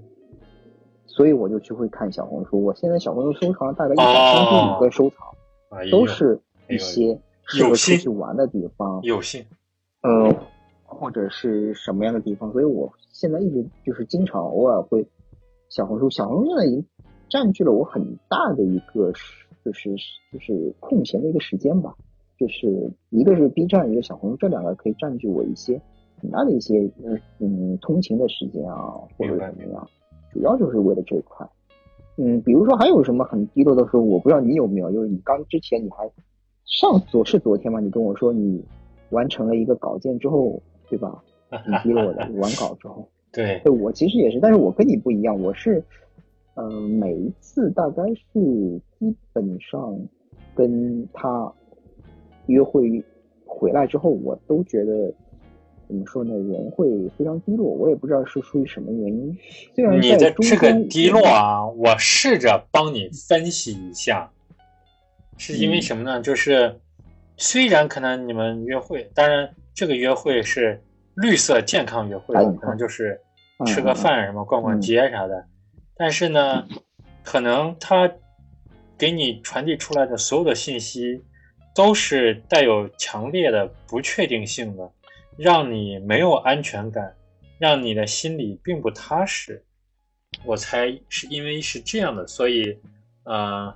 所以我就去会看小红书。我现在小红书收藏大概一百三十五个收藏，都是一些适合出去玩的地方。有幸，呃，或者是什么样的地方？所以我现在一直就是经常偶尔会小红书。小红书现在已经占据了我很大的一个就是就是空闲的一个时间吧。就是一个是 B 站，一个小红书，这两个可以占据我一些很大的一些嗯嗯通勤的时间啊，或者怎么样。主要就是为了这一块，嗯，比如说还有什么很低落的时候，我不知道你有没有，就是你刚之前你还上昨是昨天吗？你跟我说你完成了一个稿件之后，对吧？很低落的 完稿之后，对，对我其实也是，但是我跟你不一样，我是，嗯，每一次大概是基本上跟他约会回来之后，我都觉得。怎么说呢？人会非常低落，我也不知道是出于什么原因。虽然你的这个低落啊，我试着帮你分析一下，是因为什么呢？就是虽然可能你们约会，当然这个约会是绿色健康约会，可能就是吃个饭什么、逛逛街啥的，但是呢，可能他给你传递出来的所有的信息都是带有强烈的不确定性的。让你没有安全感，让你的心里并不踏实，我猜是因为是这样的，所以，呃，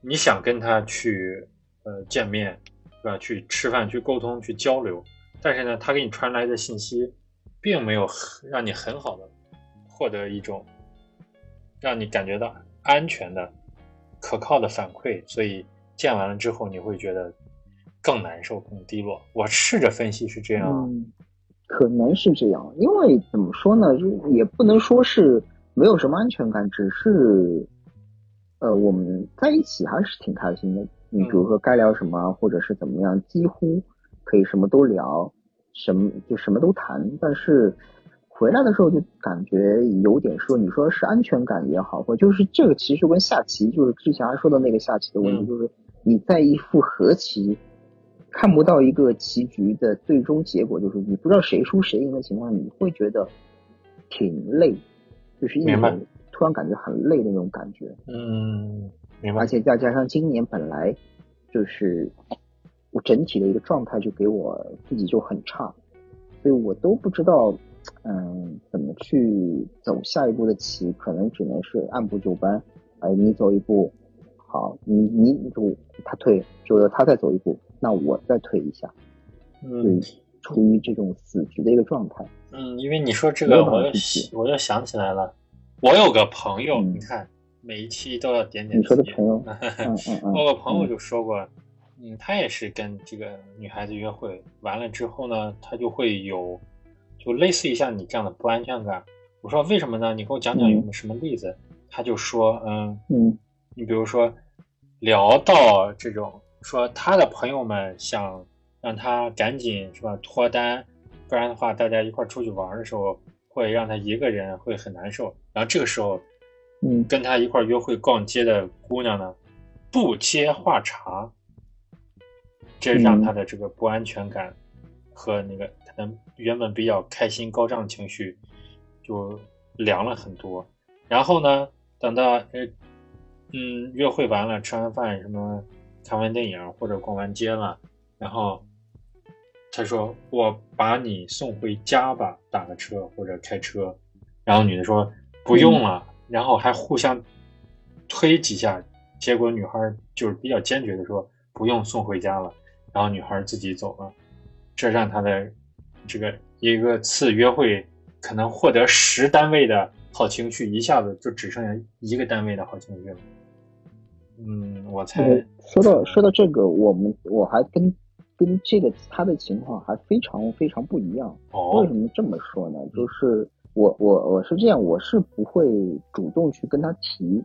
你想跟他去呃见面，是吧？去吃饭、去沟通、去交流，但是呢，他给你传来的信息，并没有让你很好的获得一种让你感觉到安全的、可靠的反馈，所以见完了之后，你会觉得。更难受，更低落。我试着分析是这样，可能是这样，因为怎么说呢，就也不能说是没有什么安全感，只是，呃，我们在一起还是挺开心的。你比如说该聊什么，或者是怎么样，几乎可以什么都聊，什么就什么都谈。但是回来的时候就感觉有点说，你说是安全感也好，或就是这个其实跟下棋，就是之前还说的那个下棋的问题，就是你在一副和棋。看不到一个棋局的最终结果，就是你不知道谁输谁赢的情况，你会觉得挺累，就是一种突然感觉很累的那种感觉。嗯，明白。而且再加上今年本来就是我整体的一个状态就给我自己就很差，所以我都不知道嗯怎么去走下一步的棋，可能只能是按部就班。哎，你走一步，好，你你就他退，就他再走一步。那我再退一下，嗯，处于这种死局的一个状态。嗯，因为你说这个，我又我又想起来了，我有个朋友，你看每一期都要点点。你说的 朋友，嗯嗯嗯，我个朋友就说过，嗯，他也是跟这个女孩子约会完了之后呢，他就会有，就类似于像你这样的不安全感。我说为什么呢？你给我讲讲有没有什么例子？他就说，嗯嗯，你比如说聊到这种。说他的朋友们想让他赶紧是吧脱单，不然的话大家一块出去玩的时候会让他一个人会很难受。然后这个时候，嗯，跟他一块约会逛街的姑娘呢，不接话茬，这让他的这个不安全感和那个他原本比较开心高涨的情绪就凉了很多。然后呢，等到呃嗯约会完了吃完饭什么。看完电影或者逛完街了，然后他说：“我把你送回家吧，打个车或者开车。”然后女的说：“不用了。”然后还互相推几下，结果女孩就是比较坚决的说：“不用送回家了。”然后女孩自己走了，这让他的这个一个次约会可能获得十单位的好情绪，一下子就只剩下一个单位的好情绪了。嗯，我猜说到说到这个，我们我还跟跟这个他的情况还非常非常不一样。哦，为什么这么说呢？就是我我我是这样，我是不会主动去跟他提，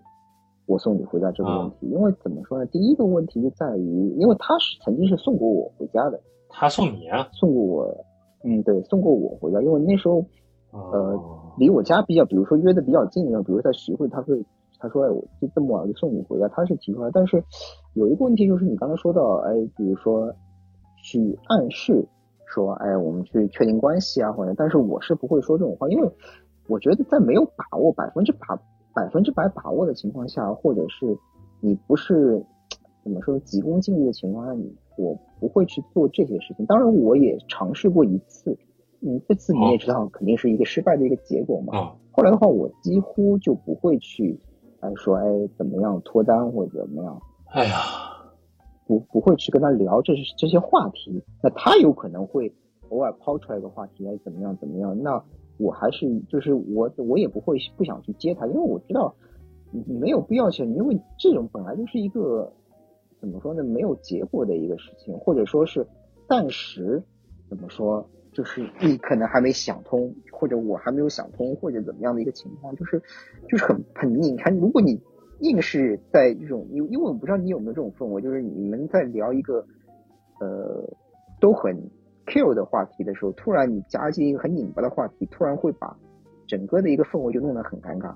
我送你回家这个问题，因为怎么说呢？第一个问题就在于，因为他是曾经是送过我回家的，他送你啊？送过我，嗯，对，送过我回家，因为那时候，呃，离我家比较，比如说约的比较近的，比如在徐汇，他会他说，哎，我就这么晚就送你回家，他是提出来，但是有一个问题就是你刚才说到，哎，比如说去暗示说，哎，我们去确定关系啊，或者，但是我是不会说这种话，因为我觉得在没有把握百分之百。百分之百把握的情况下，或者是你不是怎么说急功近利的情况下，你我不会去做这些事情。当然，我也尝试过一次，嗯，这次你也知道，肯定是一个失败的一个结果嘛。后来的话，我几乎就不会去，哎说哎怎么样脱单或者怎么样。哎呀，不不会去跟他聊这这些话题。那他有可能会偶尔抛出来一个话题，哎怎么样怎么样？那。我还是就是我我也不会不想去接他，因为我知道没有必要去，因为这种本来就是一个怎么说呢，没有结果的一个事情，或者说是暂时怎么说，就是你可能还没想通，或者我还没有想通，或者怎么样的一个情况，就是就是很很你看，如果你硬是在这种，因因为我不知道你有没有这种氛围，就是你们在聊一个呃都很。Q 的话题的时候，突然你加进一个很拧巴的话题，突然会把整个的一个氛围就弄得很尴尬。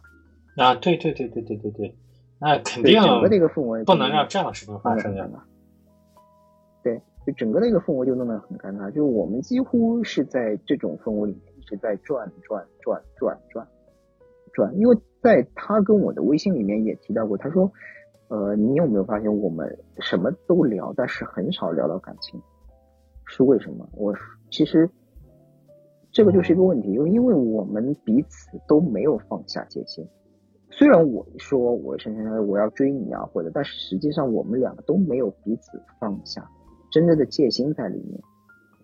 啊，对对对对对对对，那肯定整个的一个氛围不能让这样的事情发生呀。对，就整个的一个氛围就弄得很尴尬。就我们几乎是在这种氛围里面一直在转转转转转转，因为在他跟我的微信里面也提到过，他说，呃，你有没有发现我们什么都聊，但是很少聊到感情。是为什么？我其实这个就是一个问题，因为因为我们彼此都没有放下戒心。虽然我说我深深的我要追你啊，或者，但是实际上我们两个都没有彼此放下真正的戒心在里面。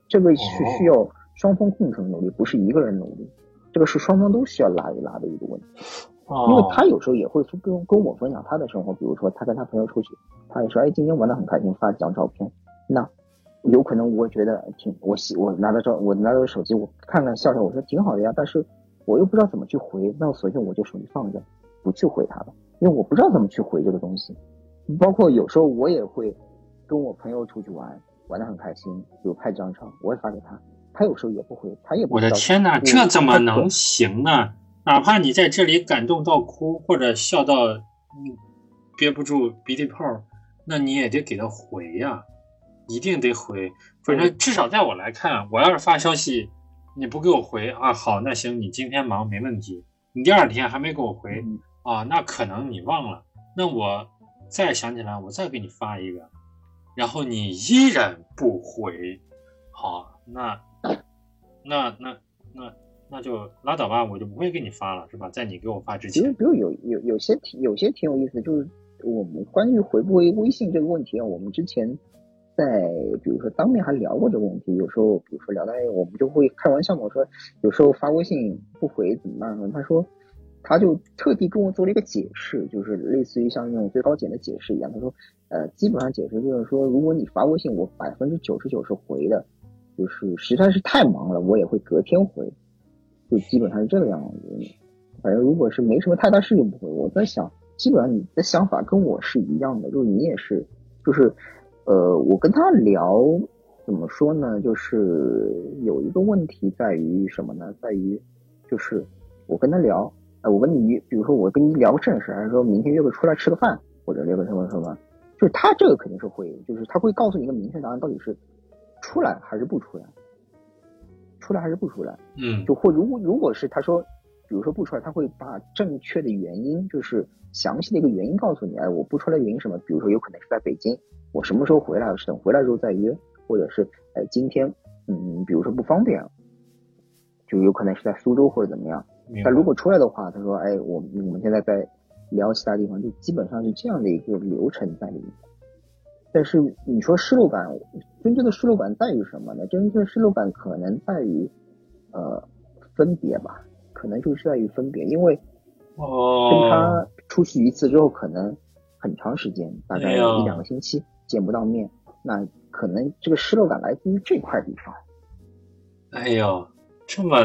这个是需要双方共同努力，不是一个人努力。这个是双方都需要拉一拉的一个问题。因为他有时候也会跟跟我分享他的生活，比如说他跟他朋友出去，他也说，哎，今天玩的很开心，发几张照片。那有可能我觉得挺我喜我拿到照我拿到手机我看看笑笑我说挺好的呀，但是我又不知道怎么去回，那索性我就手机放着，不去回他了，因为我不知道怎么去回这个东西。包括有时候我也会跟我朋友出去玩，玩的很开心，有拍张照，我也发给他，他有时候也不回，他也不。我的天哪，这怎么能行呢？哪怕你在这里感动到哭或者笑到憋不住鼻涕泡，那你也得给他回呀。一定得回，反正至少在我来看，我要是发消息，你不给我回啊，好，那行，你今天忙没问题。你第二天还没给我回啊，那可能你忘了。那我再想起来，我再给你发一个，然后你依然不回，好，那那那那那就拉倒吧，我就不会给你发了，是吧？在你给我发之前，其实比如有有有些挺有些挺有意思，就是我们关于回不回微信这个问题啊，我们之前。在比如说当面还聊过这个问题，有时候比如说聊到我们就会开玩笑嘛，我说有时候发微信不回怎么办呢？他说他就特地跟我做了一个解释，就是类似于像那种最高检的解释一样。他说呃，基本上解释就是说，如果你发微信，我百分之九十九是回的，就是实在是太忙了，我也会隔天回，就基本上是这个样子。反正如果是没什么太大事情不回，我在想，基本上你的想法跟我是一样的，就是你也是，就是。呃，我跟他聊，怎么说呢？就是有一个问题在于什么呢？在于，就是我跟他聊，呃，我跟你，比如说我跟你聊个正事，还是说明天约个出来吃个饭，或者约个什么什么，就是他这个肯定是会，就是他会告诉你一个明确答案，到底是出来还是不出来，出来还是不出来？嗯，就或如果如果是他说，比如说不出来，他会把正确的原因，就是详细的一个原因告诉你，哎，我不出来原因什么？比如说有可能是在北京。我什么时候回来？是等回来之后再约，或者是哎今天，嗯，比如说不方便，就有可能是在苏州或者怎么样。但如果出来的话，他说哎，我我们现在在聊其他地方，就基本上是这样的一个流程在里面。但是你说失落感，真正的失落感在于什么呢？真正的失落感可能在于呃分别吧，可能就是在于分别，因为哦跟他出去一次之后，可能很长时间，大概一两个星期。见不到面，那可能这个失落感来自于这块地方。哎呦，这么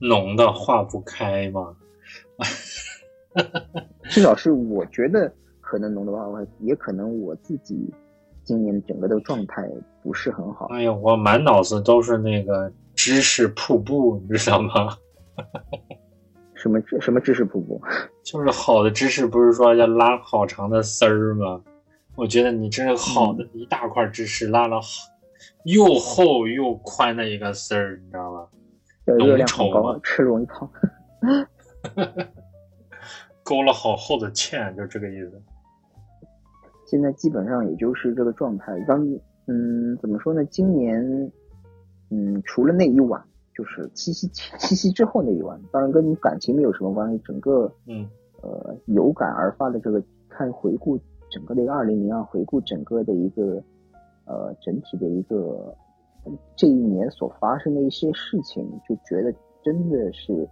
浓的化不开吗？至少是我觉得，可能浓的化不开，也可能我自己今年整个的状态不是很好。哎呀，我满脑子都是那个知识瀑布，你知道吗？什么什么知识瀑布？就是好的知识，不是说要拉好长的丝儿吗？我觉得你这是好的一大块知识，拉了又厚又宽的一个丝儿，你知道吗？热量很高，吃容易胖。勾了好厚的芡，就这个意思。现在基本上也就是这个状态。当嗯，怎么说呢？今年嗯，除了那一晚，就是七夕七夕之后那一晚，当然跟感情没有什么关系。整个嗯呃有感而发的这个看回顾整个的一个二零零二，回顾整个的一个呃整体的一个这一年所发生的一些事情，就觉得真的是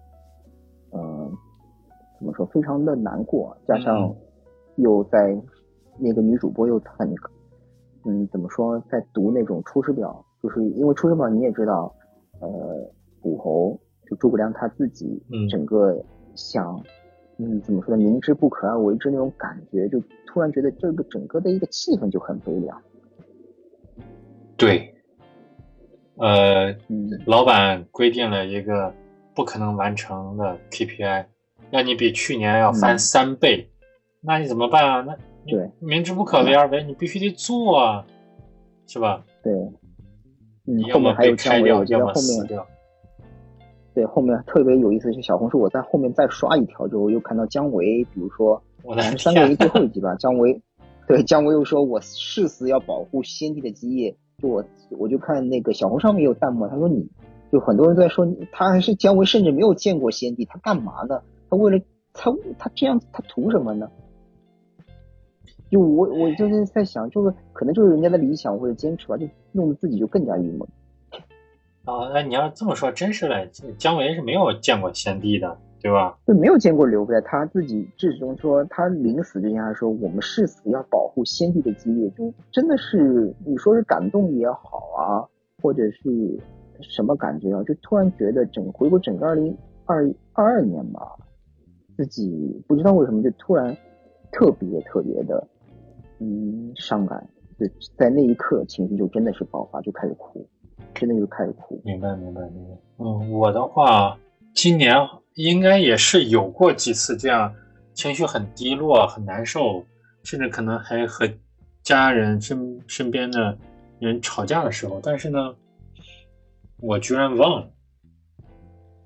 嗯。怎么说？非常的难过，加上又在那个女主播又很嗯，怎么说，在读那种出师表，就是因为出师表你也知道，呃，武侯就诸葛亮他自己整个想嗯，怎么说呢？明知不可而为之那种感觉，就突然觉得这个整个的一个气氛就很悲凉。对，呃，老板规定了一个不可能完成的 KPI。让你比去年要翻三倍，那你怎么办啊？那对，明知不可为而为，你必须得做啊，是吧？对，你后面还有姜维，我记得后面，对，后面特别有意思是小红书，我在后面再刷一条之后，又看到姜维，比如说三国最后一集吧，姜维，对，姜维又说我誓死要保护先帝的基业，就我我就看那个小红上面有弹幕，他说你就很多人在说他还是姜维，甚至没有见过先帝，他干嘛呢？他为了他他这样他图什么呢？就我我就是在想，就是可能就是人家的理想或者坚持吧，就弄得自己就更加郁闷。啊，那你要这么说，真是嘞，姜维是没有见过先帝的，对吧？就没有见过刘备，他自己至终说他临死之前还说我们誓死要保护先帝的基业，就真的是你说是感动也好啊，或者是什么感觉啊？就突然觉得整回顾整个二零二二二年吧。自己不知道为什么就突然特别特别的嗯伤感，就在那一刻情绪就真的是爆发，就开始哭，真的就开始哭。明白明白明白。嗯，我的话今年应该也是有过几次这样情绪很低落、很难受，甚至可能还和家人身身边的人吵架的时候，但是呢，我居然忘了。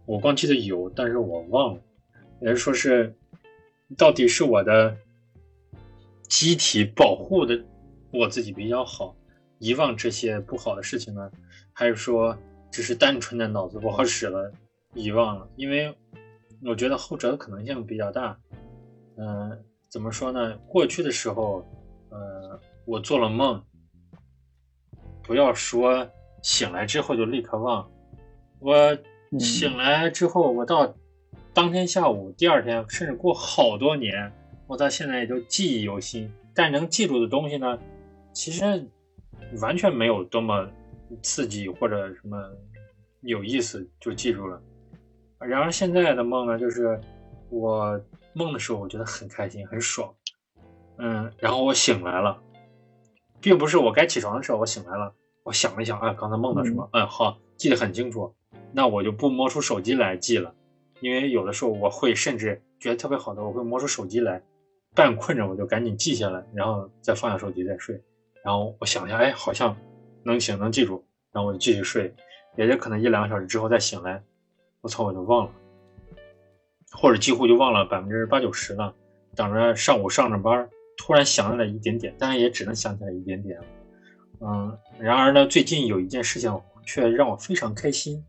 我光记得有，但是我忘了。也是说，是到底是我的机体保护的我自己比较好，遗忘这些不好的事情呢，还是说只是单纯的脑子不好使了，遗忘了？因为我觉得后者的可能性比较大。嗯，怎么说呢？过去的时候，呃，我做了梦，不要说醒来之后就立刻忘，我醒来之后，我到。当天下午，第二天，甚至过好多年，我到现在也都记忆犹新。但能记住的东西呢，其实完全没有多么刺激或者什么有意思就记住了。然而现在的梦呢，就是我梦的时候，我觉得很开心、很爽。嗯，然后我醒来了，并不是我该起床的时候我醒来了，我想了想，啊，刚才梦到什么？嗯，好，记得很清楚。那我就不摸出手机来记了。因为有的时候我会甚至觉得特别好的，我会摸出手机来，半困着我就赶紧记下来，然后再放下手机再睡。然后我想一下，哎，好像能醒，能记住，然后我就继续睡。也就可能一两个小时之后再醒来，我操，我就忘了，或者几乎就忘了百分之八九十了。等着上午上着班，突然想起来一点点，但是也只能想起来一点点。嗯，然而呢，最近有一件事情却让我非常开心。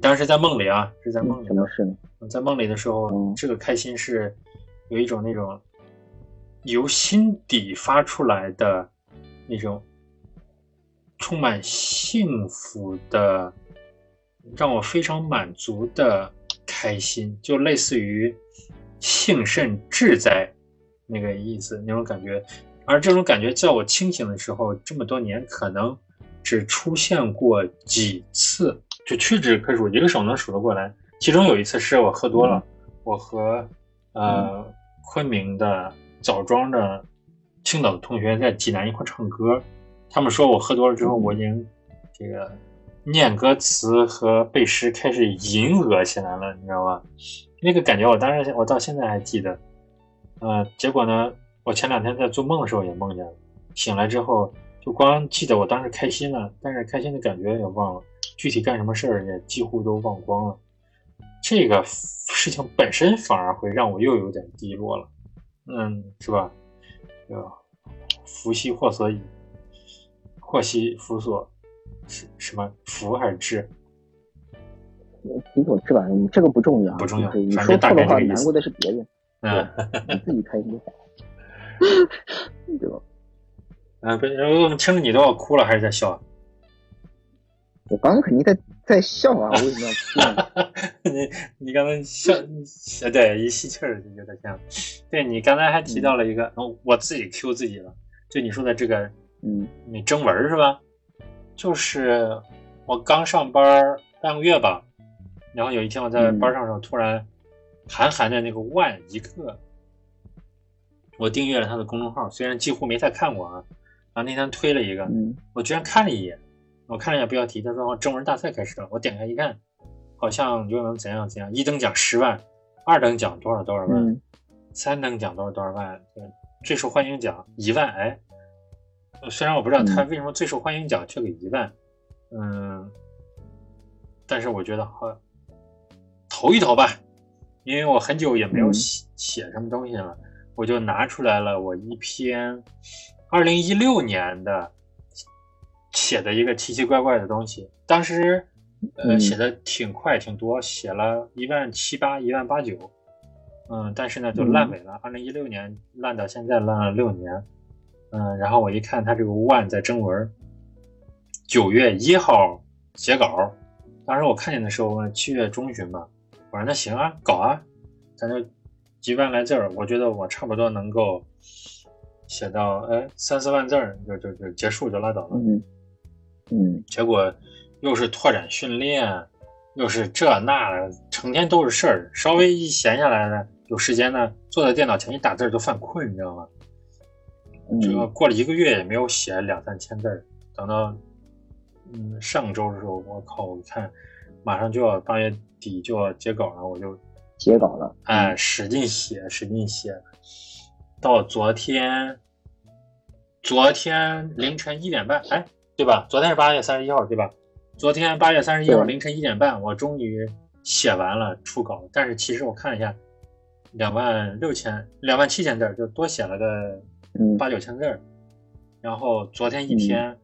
当时在梦里啊，是在梦里。什么事呢？在梦里的时候，这个开心是有一种那种由心底发出来的那种充满幸福的，让我非常满足的开心，就类似于幸甚至哉那个意思那种感觉。而这种感觉在我清醒的时候，这么多年可能只出现过几次。就屈指可数，一个手能数得过来。其中有一次是我喝多了，我和呃昆明的枣庄的青岛的同学在济南一块唱歌，他们说我喝多了之后，我已经这个念歌词和背诗开始吟额起来了，你知道吗？那个感觉我当时我到现在还记得。呃，结果呢，我前两天在做梦的时候也梦见了，醒来之后就光记得我当时开心了，但是开心的感觉也忘了，具体干什么事儿也几乎都忘光了。这个事情本身反而会让我又有点低落了，嗯，是吧？呃，福兮祸所倚，祸兮福所是什么福还是智？福所知吧？这个不重要，不重要。你说错的话，难过的是别人，嗯，你自己开心就好，对吧？嗯，不，我们听着你都要哭了，还是在笑？我刚刚肯定在在笑啊！我 为什么要哭？你你刚才笑，对，一吸气儿就有点像。对你刚才还提到了一个，我自己 Q 自己了。就你说的这个，嗯，你征文是吧？就是我刚上班半个月吧，然后有一天我在班上的时候，突然韩寒的那个万一个，我订阅了他的公众号，虽然几乎没太看过啊，然后那天推了一个，我居然看了一眼。我看了一眼标题，他说征文大赛开始了。我点开一看，好像又能怎样怎样？一等奖十万，二等奖多少多少万，三等奖多少多少万，最受欢迎奖一万。哎，虽然我不知道他为什么最受欢迎奖却给一万，嗯，但是我觉得好投一投吧，因为我很久也没有写写什么东西了，我就拿出来了我一篇二零一六年的。写的一个奇奇怪怪的东西，当时呃写的挺快挺多，写了一万七八一万八九，嗯，但是呢就烂尾了。二零一六年烂到现在烂了六年，嗯，然后我一看他这个万在征文，九月一号写稿，当时我看见的时候七月中旬吧，我说那行啊，搞啊，咱就几万来字儿，我觉得我差不多能够写到哎三四万字儿就就就结束就拉倒了。嗯，结果又是拓展训练，又是这那的，成天都是事儿。稍微一闲下来呢，有时间呢，坐在电脑前一打字就犯困，你知道吗？这个过了一个月也没有写两三千字，等到嗯上周的时候，我靠，我看马上就要八月底就要截稿了，我就截稿了，哎，使劲写，使劲写，到昨天，昨天凌晨一点半，哎。对吧？昨天是八月三十一号，对吧？昨天八月三十一号凌晨一点半，我终于写完了初稿。但是其实我看了一下，两万六千、两万七千字，就多写了个八九千字儿。然后昨天一天，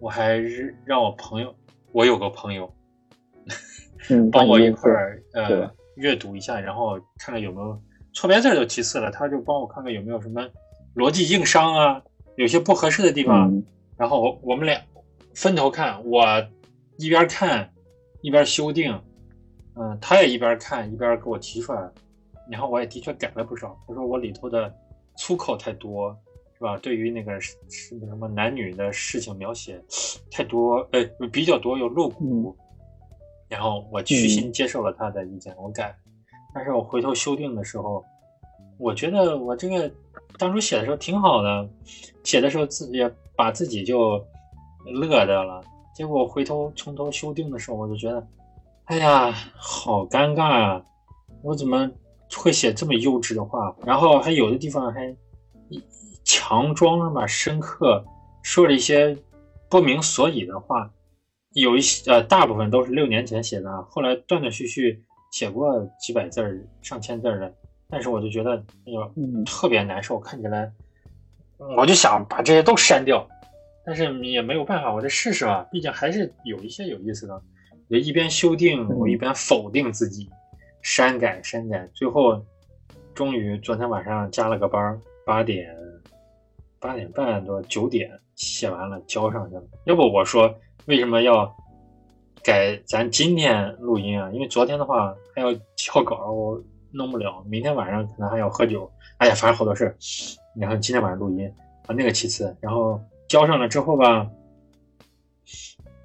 我还让我朋友，我有个朋友，帮我一块儿呃阅读一下，然后看看有没有错别字就其次了，他就帮我看看有没有什么逻辑硬伤啊，有些不合适的地方。然后我我们俩。分头看，我一边看一边修订，嗯，他也一边看一边给我提出来，然后我也的确改了不少。他说我里头的粗口太多，是吧？对于那个是什么男女的事情描写太多，呃，比较多又露骨。然后我虚心接受了他的意见，我改。但是我回头修订的时候，我觉得我这个当初写的时候挺好的，写的时候自己把自己就。乐的了，结果回头从头修订的时候，我就觉得，哎呀，好尴尬啊！我怎么会写这么幼稚的话？然后还有的地方还强装什么深刻，说了一些不明所以的话，有一些呃，大部分都是六年前写的，后来断断续续写过几百字儿、上千字儿的，但是我就觉得哎呦，特别难受，看起来，我就想把这些都删掉。但是也没有办法，我再试试吧。毕竟还是有一些有意思的。也一边修订，我一边否定自己，删改删改。最后，终于昨天晚上加了个班，八点八点半多九点写完了，交上去了。要不我说为什么要改咱今天录音啊？因为昨天的话还要交稿，我弄不了。明天晚上可能还要喝酒。哎呀，反正好多事儿。然后今天晚上录音啊，那个其次，然后。交上了之后吧，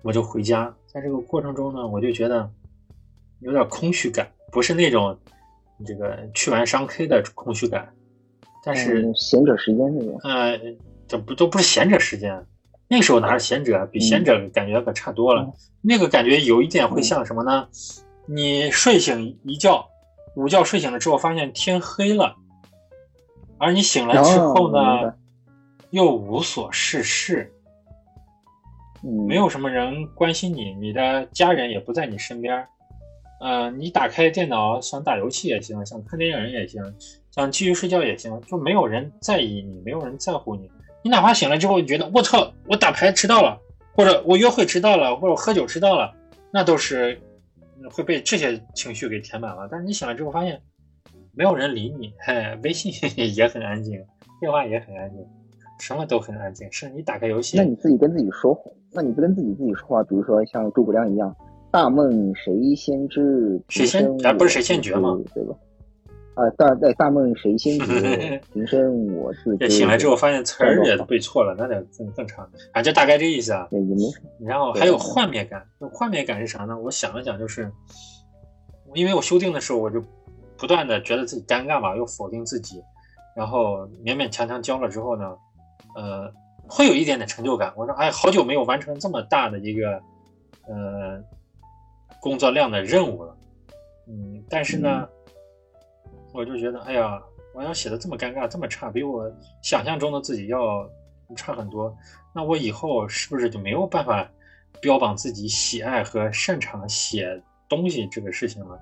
我就回家。在这个过程中呢，我就觉得有点空虚感，不是那种这个去完商 K 的空虚感，但是贤者时间那种，呃，这不都不是贤者时间，那时候哪是贤者，比贤者感觉可差多了。那个感觉有一点会像什么呢？你睡醒一觉，午觉睡醒了之后，发现天黑了，而你醒来之后呢，又无所事事，没有什么人关心你，你的家人也不在你身边。呃，你打开电脑想打游戏也行，想看电影也行，想继续睡觉也行，就没有人在意你，没有人在乎你。你哪怕醒了之后，你觉得我操，我打牌迟到了，或者我约会迟到了，或者喝酒迟到了，那都是会被这些情绪给填满了。但是你醒了之后发现，没有人理你，嘿，微信 也很安静，电话也很安静，什么都很安静。是你打开游戏，那你自己跟自己说话，那你不跟自己自己说话，比如说像诸葛亮一样。大梦谁先知？谁先？咱不是谁先觉吗？对吧？啊，大在大梦谁先觉？平生我是。这。醒来之后发现词儿也背错了，那得更更长。啊，就大概这意思啊。也没。然后还有幻灭感，幻灭感是啥呢？我想了想，就是因为我修订的时候，我就不断的觉得自己尴尬嘛，又否定自己，然后勉勉强强交了之后呢，呃，会有一点点成就感。我说，哎，好久没有完成这么大的一个，呃。工作量的任务了，嗯，但是呢，我就觉得，哎呀，我要写的这么尴尬，这么差，比我想象中的自己要差很多，那我以后是不是就没有办法标榜自己喜爱和擅长写东西这个事情了？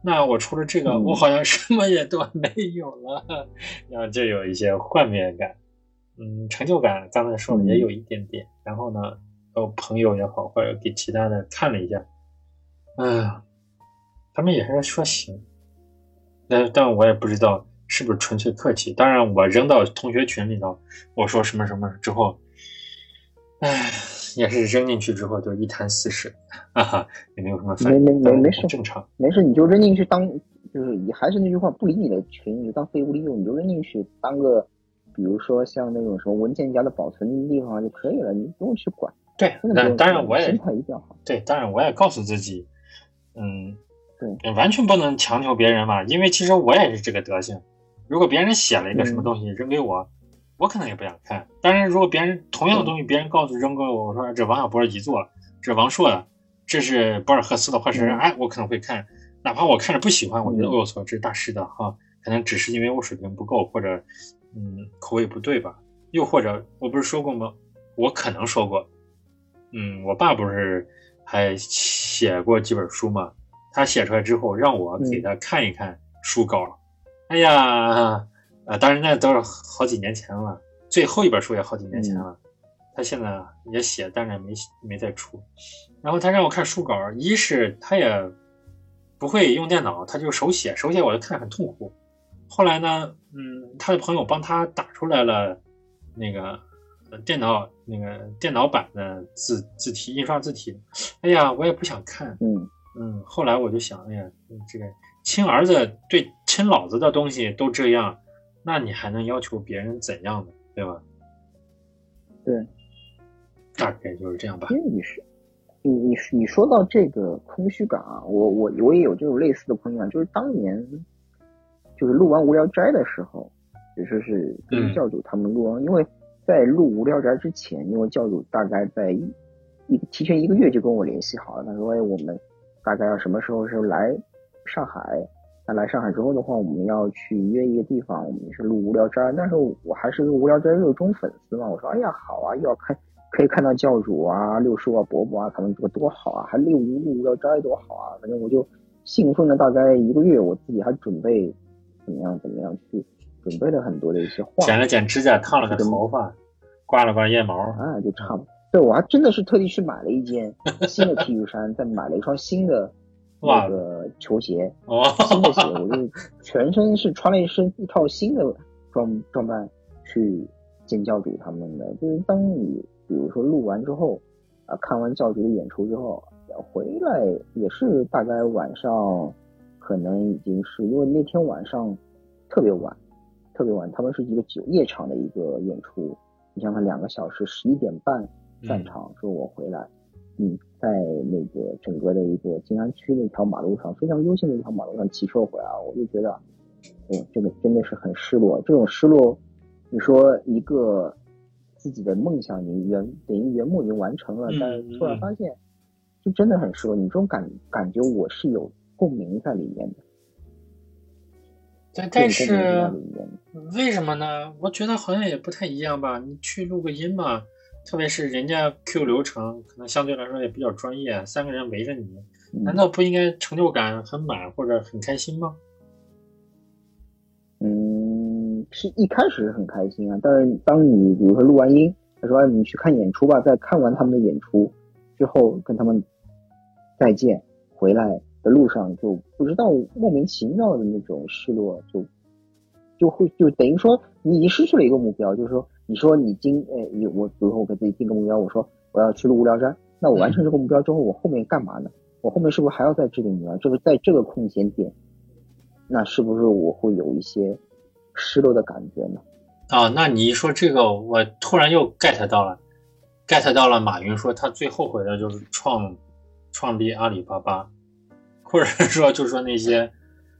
那我除了这个，我好像什么也都没有了，然后就有一些幻灭感，嗯，成就感，刚才说了也有一点点，然后呢，有朋友也好，或者给其他的看了一下。哎呀，他们也是说行，但但我也不知道是不是纯粹客气。当然，我扔到同学群里头，我说什么什么之后，唉，也是扔进去之后就一潭死水，哈哈，也没有什么反应，没没没没事，正常，没事，你就扔进去当，就是还是那句话，不理你的群你就当废物利用，你就扔进去当个，比如说像那种什么文件夹的保存地方就可以了，你不用去管。对，那当然我也心态一定要好。对，当然我也告诉自己。嗯，对，完全不能强求别人嘛，因为其实我也是这个德行。如果别人写了一个什么东西扔给我，我可能也不想看。但是如果别人同样的东西，别人告诉扔给我，我说这王小波遗作，这王朔的，这是博尔赫斯的画师，哎，我可能会看，哪怕我看着不喜欢，我觉得哦呦操，这是大师的哈，可能只是因为我水平不够，或者嗯口味不对吧？又或者我不是说过吗？我可能说过，嗯，我爸不是。还写过几本书嘛？他写出来之后，让我给他看一看书稿。哎呀，呃，当然那都是好几年前了，最后一本书也好几年前了。他现在也写，但是没没再出。然后他让我看书稿，一是他也不会用电脑，他就手写，手写我就看很痛苦。后来呢，嗯，他的朋友帮他打出来了那个。电脑那个电脑版的字字体印刷字体，哎呀，我也不想看。嗯嗯，后来我就想，哎呀，这个亲儿子对亲老子的东西都这样，那你还能要求别人怎样呢？对吧？对，大概就是这样吧。因为你是你你你说到这个空虚感啊，我我我也有这种类似的空虚感，就是当年就是录完无聊斋的时候，也说是跟教主他们录完，因为。在录无聊斋之前，因为教主大概在一一提前一个月就跟我联系好了，他说：“哎，我们大概要什么时候是来上海？那来上海之后的话，我们要去约一个地方，我们是录无聊斋。但是我还是个无聊斋热衷粉丝嘛，我说：哎呀，好啊，又要看可以看到教主啊、六叔啊、伯伯啊，他们这个多好啊，还录无无聊斋多好啊！反正我就兴奋了大概一个月，我自己还准备怎么样怎么样去。”准备了很多的一些话，剪了剪指甲，烫了个头发，刮了刮腋毛，啊，就差不多。对，我还真的是特地去买了一件新的 T 恤衫，再买了一双新的那个球鞋，新的鞋，我就全身是穿了一身一套新的装装扮去见教主他们的。就是当你比如说录完之后，啊，看完教主的演出之后，回来也是大概晚上，可能已经是因为那天晚上特别晚。特别晚，他们是一个九夜场的一个演出，你像他两个小时，十一点半散场，说我回来，嗯，在那个整个的一个静安区那条马路上，非常悠闲的一条马路上骑车回来，我就觉得，哦，这个真的是很失落。这种失落，你说一个自己的梦想，你圆等于圆梦已经完成了，但是突然发现，就真的很失落。你这种感感觉，我是有共鸣在里面的。对，但是为什么呢？我觉得好像也不太一样吧。你去录个音嘛，特别是人家 Q 流程，可能相对来说也比较专业，三个人围着你，难道不应该成就感很满或者很开心吗？嗯，是一开始是很开心啊，但是当你比如说录完音，他说你去看演出吧，在看完他们的演出之后，跟他们再见，回来。的路上就不知道莫名其妙的那种失落，就就会就等于说你已经失去了一个目标，就是说你说你今呃你我比如说我给自己定个目标，我说我要去录无聊斋，那我完成这个目标之后，我后面干嘛呢？我后面是不是还要再制定目标？就是在这个空闲点，那是不是我会有一些失落的感觉呢？啊，那你一说这个，我突然又 get 到了，get 到了马云说他最后悔的就是创创立阿里巴巴。或者说，就是说那些，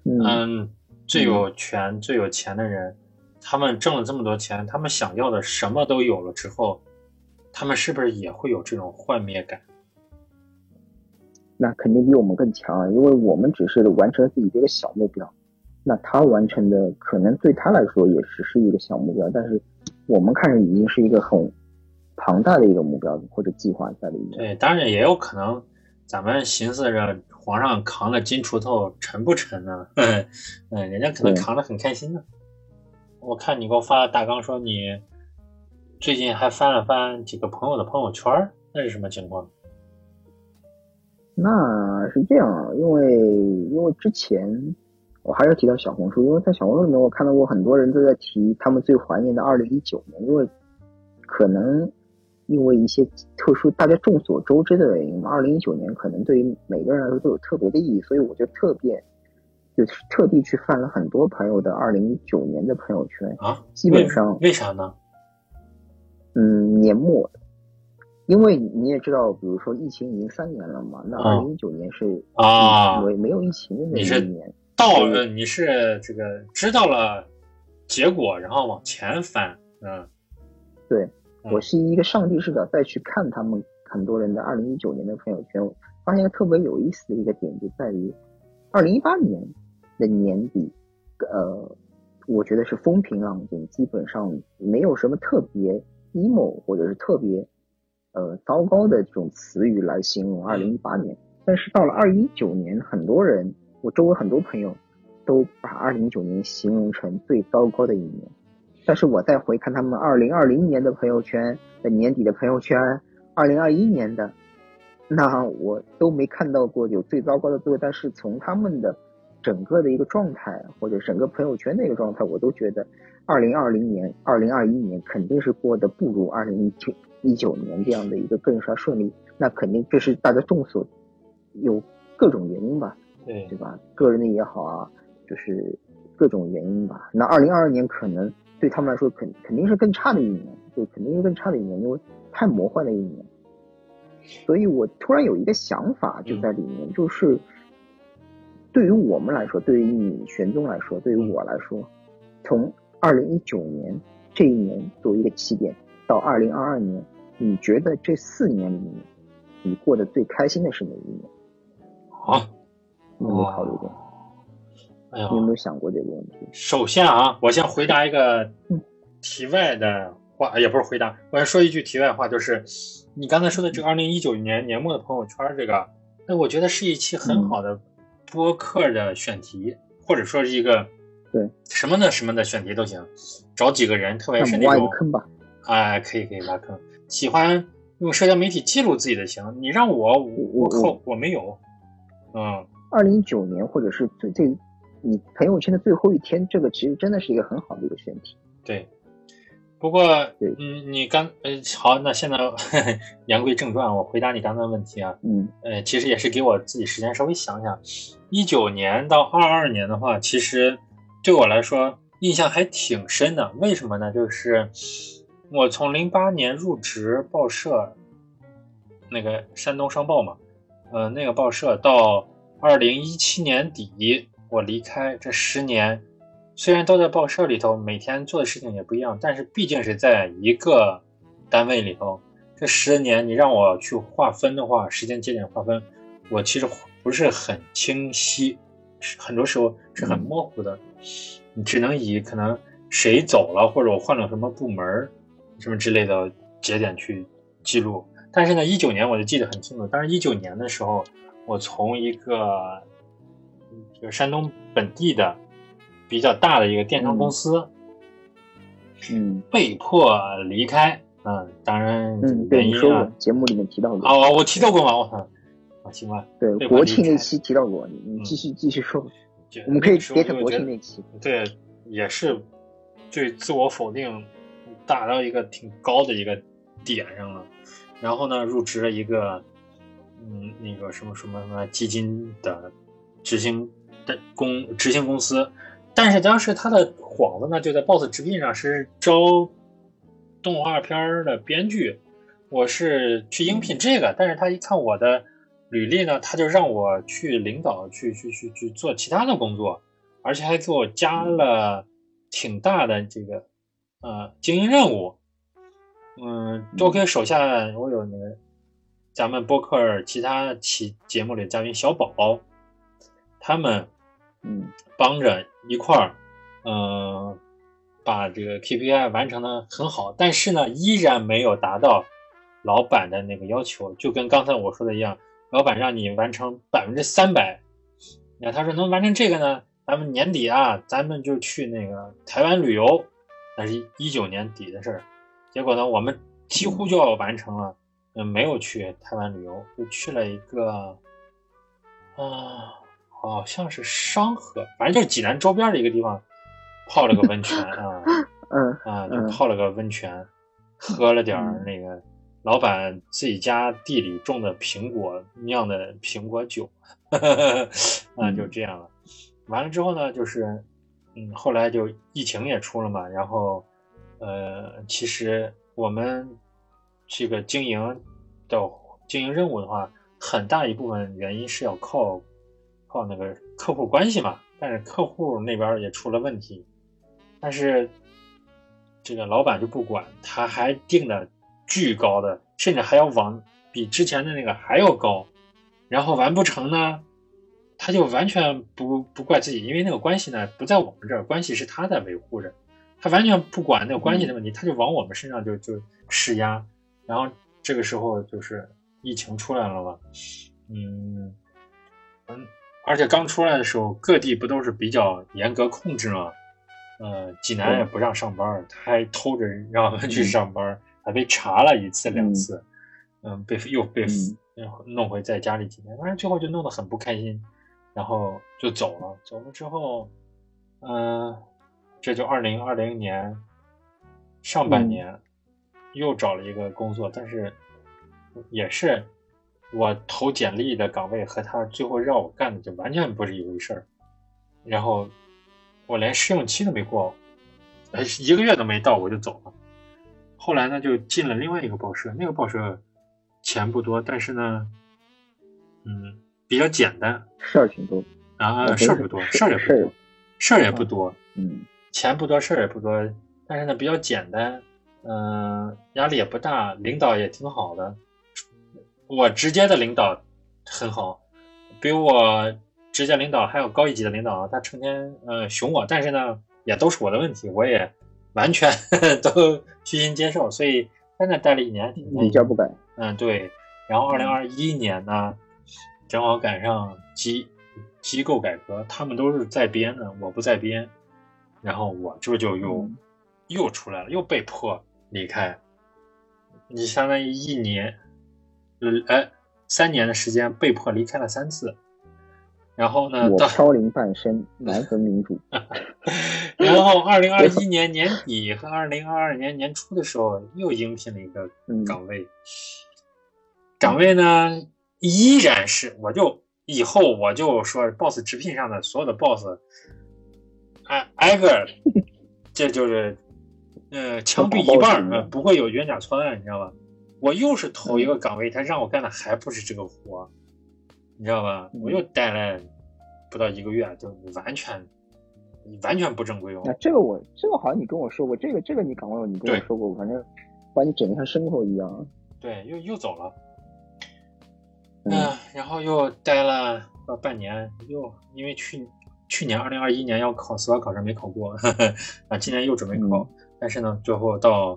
嗯，最有权、最有钱的人，他们挣了这么多钱，他们想要的什么都有了之后，他们是不是也会有这种幻灭感？那肯定比我们更强啊，因为我们只是完成了自己的一个小目标，那他完成的可能对他来说也只是一个小目标，但是我们看着已经是一个很庞大的一个目标或者计划在里面。对，当然也有可能，咱们寻思着。皇上扛了金锄头沉不沉呢？嗯，人家可能扛得很开心呢。我看你给我发的大纲说你最近还翻了翻几个朋友的朋友圈，那是什么情况？那是这样，因为因为之前我还是提到小红书，因为在小红书里面我看到过很多人都在提他们最怀念的二零一九年，因为可能。因为一些特殊，大家众所周知的原因，二零一九年可能对于每个人来说都有特别的意义，所以我就特别，就是特地去翻了很多朋友的二零一九年的朋友圈啊，基本上为啥呢？嗯，年末，因为你也知道，比如说疫情已经三年了嘛，那二零一九年是啊，没没有疫情的那一年，到了你是这个知道了结果，然后往前翻，嗯，对。我是一个上帝视角再去看他们很多人的二零一九年的朋友圈，我发现一个特别有意思的一个点，就在于二零一八年的年底，呃，我觉得是风平浪静，基本上没有什么特别 emo 或者是特别呃糟糕的这种词语来形容二零一八年。但是到了二零一九年，很多人，我周围很多朋友都把二零一九年形容成最糟糕的一年。但是我再回看他们二零二零年的朋友圈的年底的朋友圈，二零二一年的，那我都没看到过有最糟糕的字。但是从他们的整个的一个状态或者整个朋友圈的一个状态，我都觉得二零二零年、二零二一年肯定是过得不如二零一九一九年这样的一个更加顺利。那肯定这是大家众所有各种原因吧？对对吧？个人的也好啊，就是各种原因吧。那二零二二年可能。对他们来说，肯肯定是更差的一年，就肯定是更差的一年，因为太魔幻的一年。所以我突然有一个想法，就在里面，就是对于我们来说，对于你玄宗来说，对于我来说，从二零一九年这一年作为一个起点，到二零二二年，你觉得这四年里面，你过得最开心的是哪一年？好，你有没有考虑过？哎呀，你有没有想过这个问题？首先啊，我先回答一个题外的话，也不是回答，我先说一句题外话，就是你刚才说的这个二零一九年年末的朋友圈，这个，那我觉得是一期很好的播客的选题，或者说是一个对。什么的什么的选题都行，找几个人，特别是那种坑吧，哎，可以可以挖坑，喜欢用社交媒体记录自己的行，你让我我靠，我没有，嗯，二零一九年或者是最最。你朋友圈的最后一天，这个其实真的是一个很好的一个选题。对，不过，嗯，你刚，呃，好，那现在 言归正传，我回答你刚才的问题啊。嗯，呃，其实也是给我自己时间稍微想想。一九年到二二年的话，其实对我来说印象还挺深的。为什么呢？就是我从零八年入职报社，那个山东商报嘛，呃，那个报社到二零一七年底。我离开这十年，虽然都在报社里头，每天做的事情也不一样，但是毕竟是在一个单位里头。这十年，你让我去划分的话，时间节点划分，我其实不是很清晰，很多时候是很模糊的。你只能以可能谁走了，或者我换了什么部门，什么之类的节点去记录。但是呢，一九年我就记得很清楚。但是一九年的时候，我从一个就是山东本地的比较大的一个电商公司，嗯，被迫离开。嗯，当然，嗯，对，你说过节目里面提到过。哦，我提到过吗？我操，啊，行吧。对，国庆那期提到过，你你继续继续说。我们可以 get 国庆那期。对，也是对自我否定达到一个挺高的一个点上了。然后呢，入职了一个嗯，那个什么什么什么基金的执行的公执行公司，但是当时他的幌子呢，就在 Boss 直聘上是招。动画片的编剧，我是去应聘这个，但是他一看我的履历呢，他就让我去领导去去去去做其他的工作，而且还给我加了挺大的这个呃经营任务。嗯，多亏手下我有那咱们播客其他期节目里的嘉宾小宝，他们嗯帮着一块儿嗯。把这个 KPI 完成的很好，但是呢，依然没有达到老板的那个要求。就跟刚才我说的一样，老板让你完成百分之三百，那他说能完成这个呢，咱们年底啊，咱们就去那个台湾旅游。那是一九年底的事儿，结果呢，我们几乎就要完成了，嗯，没有去台湾旅游，就去了一个，啊，好像是商河，反正就是济南周边的一个地方。泡了个温泉啊，嗯啊，就泡了个温泉，喝了点儿那个老板自己家地里种的苹果酿的苹果酒，啊，就这样了。完了之后呢，就是嗯，后来就疫情也出了嘛，然后呃，其实我们这个经营的经营任务的话，很大一部分原因是要靠靠那个客户关系嘛，但是客户那边也出了问题。但是，这个老板就不管，他还定的巨高的，甚至还要往比之前的那个还要高，然后完不成呢，他就完全不不怪自己，因为那个关系呢不在我们这儿，关系是他在维护着，他完全不管那个关系的问题，他就往我们身上就就施压，然后这个时候就是疫情出来了嘛，嗯嗯，而且刚出来的时候，各地不都是比较严格控制吗？呃，济南也不让上班，他还偷着让我们去上班，还被查了一次两次，嗯，被又被弄回在家里几天，反正最后就弄得很不开心，然后就走了。走了之后，嗯，这就二零二零年上半年又找了一个工作，但是也是我投简历的岗位和他最后让我干的就完全不是一回事儿，然后。我连试用期都没过，一个月都没到我就走了。后来呢，就进了另外一个报社，那个报社钱不多，但是呢，嗯，比较简单，事儿挺多啊，事儿不多，事儿也不多，事儿也不多，嗯，钱不多，事儿也不多，但是呢，比较简单，嗯，压力也不大，领导也挺好的，我直接的领导很好，比我。直接领导还有高一级的领导，他成天呃熊我，但是呢也都是我的问题，我也完全 都虚心接受，所以在那待了一年，一教不改。嗯，对。然后二零二一年呢，正好赶上机机构改革，他们都是在编的，我不在编，然后我这就又又出来了，又被迫离开。你相当于一年，呃，哎，三年的时间被迫离开了三次。然后呢？我飘零半生，难分民主。然后，二零二一年年底和二零二二年年初的时候，又应聘了一个岗位。岗位呢，依然是我就以后我就说，boss 直聘上的所有的 boss，挨挨个，这就是呃枪毙一半，呃不会有冤假错案，你知道吧？我又是头一个岗位，他让我干的还不是这个活。你知道吧？我又待了不到一个月，就完全完全不正规哦。那这个我这个好像你跟我说过，这个这个你岗位你跟我说过，反正把你整的像牲口一样。对，又又走了。嗯，然后又待了半年，又因为去去年二零二一年要考司法考试没考过，啊，今年又准备考，但是呢，最后到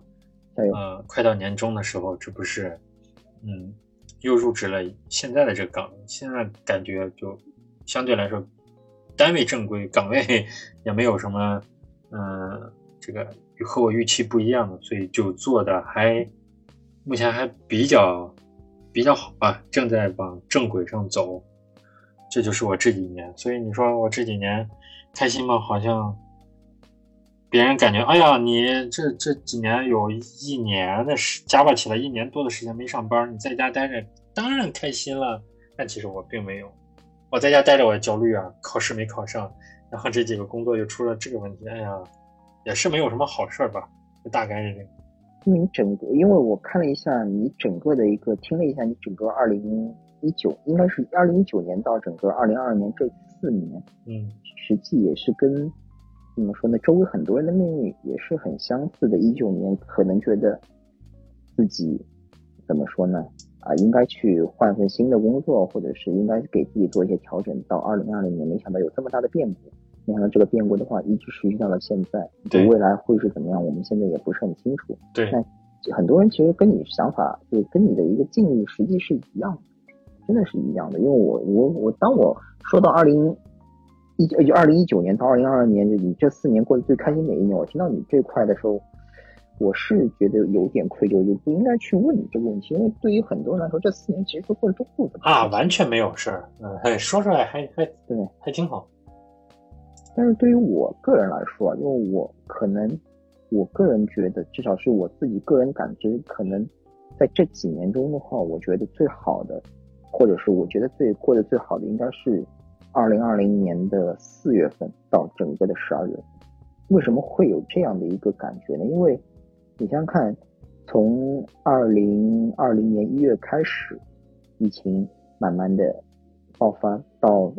呃快到年终的时候，这不是嗯又入职了现在的这个岗位，现在感觉就相对来说单位正规，岗位 也没有什么嗯这个和我预期不一样的，所以就做的还目前还比较。比较好吧，正在往正轨上走，这就是我这几年。所以你说我这几年开心吗？好像别人感觉，哎呀，你这这几年有一年的时加吧起来一年多的时间没上班，你在家待着，当然开心了。但其实我并没有，我在家待着我也焦虑啊，考试没考上，然后这几个工作又出了这个问题，哎呀，也是没有什么好事吧，就大概是这个。因为你整个，因为我看了一下你整个的一个，听了一下你整个二零一九，应该是二零一九年到整个二零二二年这四年，嗯，实际也是跟怎么说呢，周围很多人的命运也是很相似的。一九年可能觉得自己怎么说呢，啊，应该去换份新的工作，或者是应该给自己做一些调整。到二零二零年，没想到有这么大的变故。没想到这个变故的话，一直持续到了现在。对未来会是怎么样，我们现在也不是很清楚。对，但很多人其实跟你想法，就跟你的一个境遇实际是一样的，真的是一样的。因为我我我，当我说到二零一就二零一九年到二零二二年，就你这四年过得最开心哪一年？我听到你这块的时候，我是觉得有点愧疚，就不应该去问你这个问题，因为对于很多人来说，这四年其实都过得都不怎么啊，完全没有事儿。嗯，说出来还还对，还挺好。但是对于我个人来说，因为我可能，我个人觉得，至少是我自己个人感知，可能在这几年中的话，我觉得最好的，或者是我觉得最过得最好的，应该是二零二零年的四月份到整个的十二月份。为什么会有这样的一个感觉呢？因为你想想看，从二零二零年一月开始，疫情慢慢的爆发到。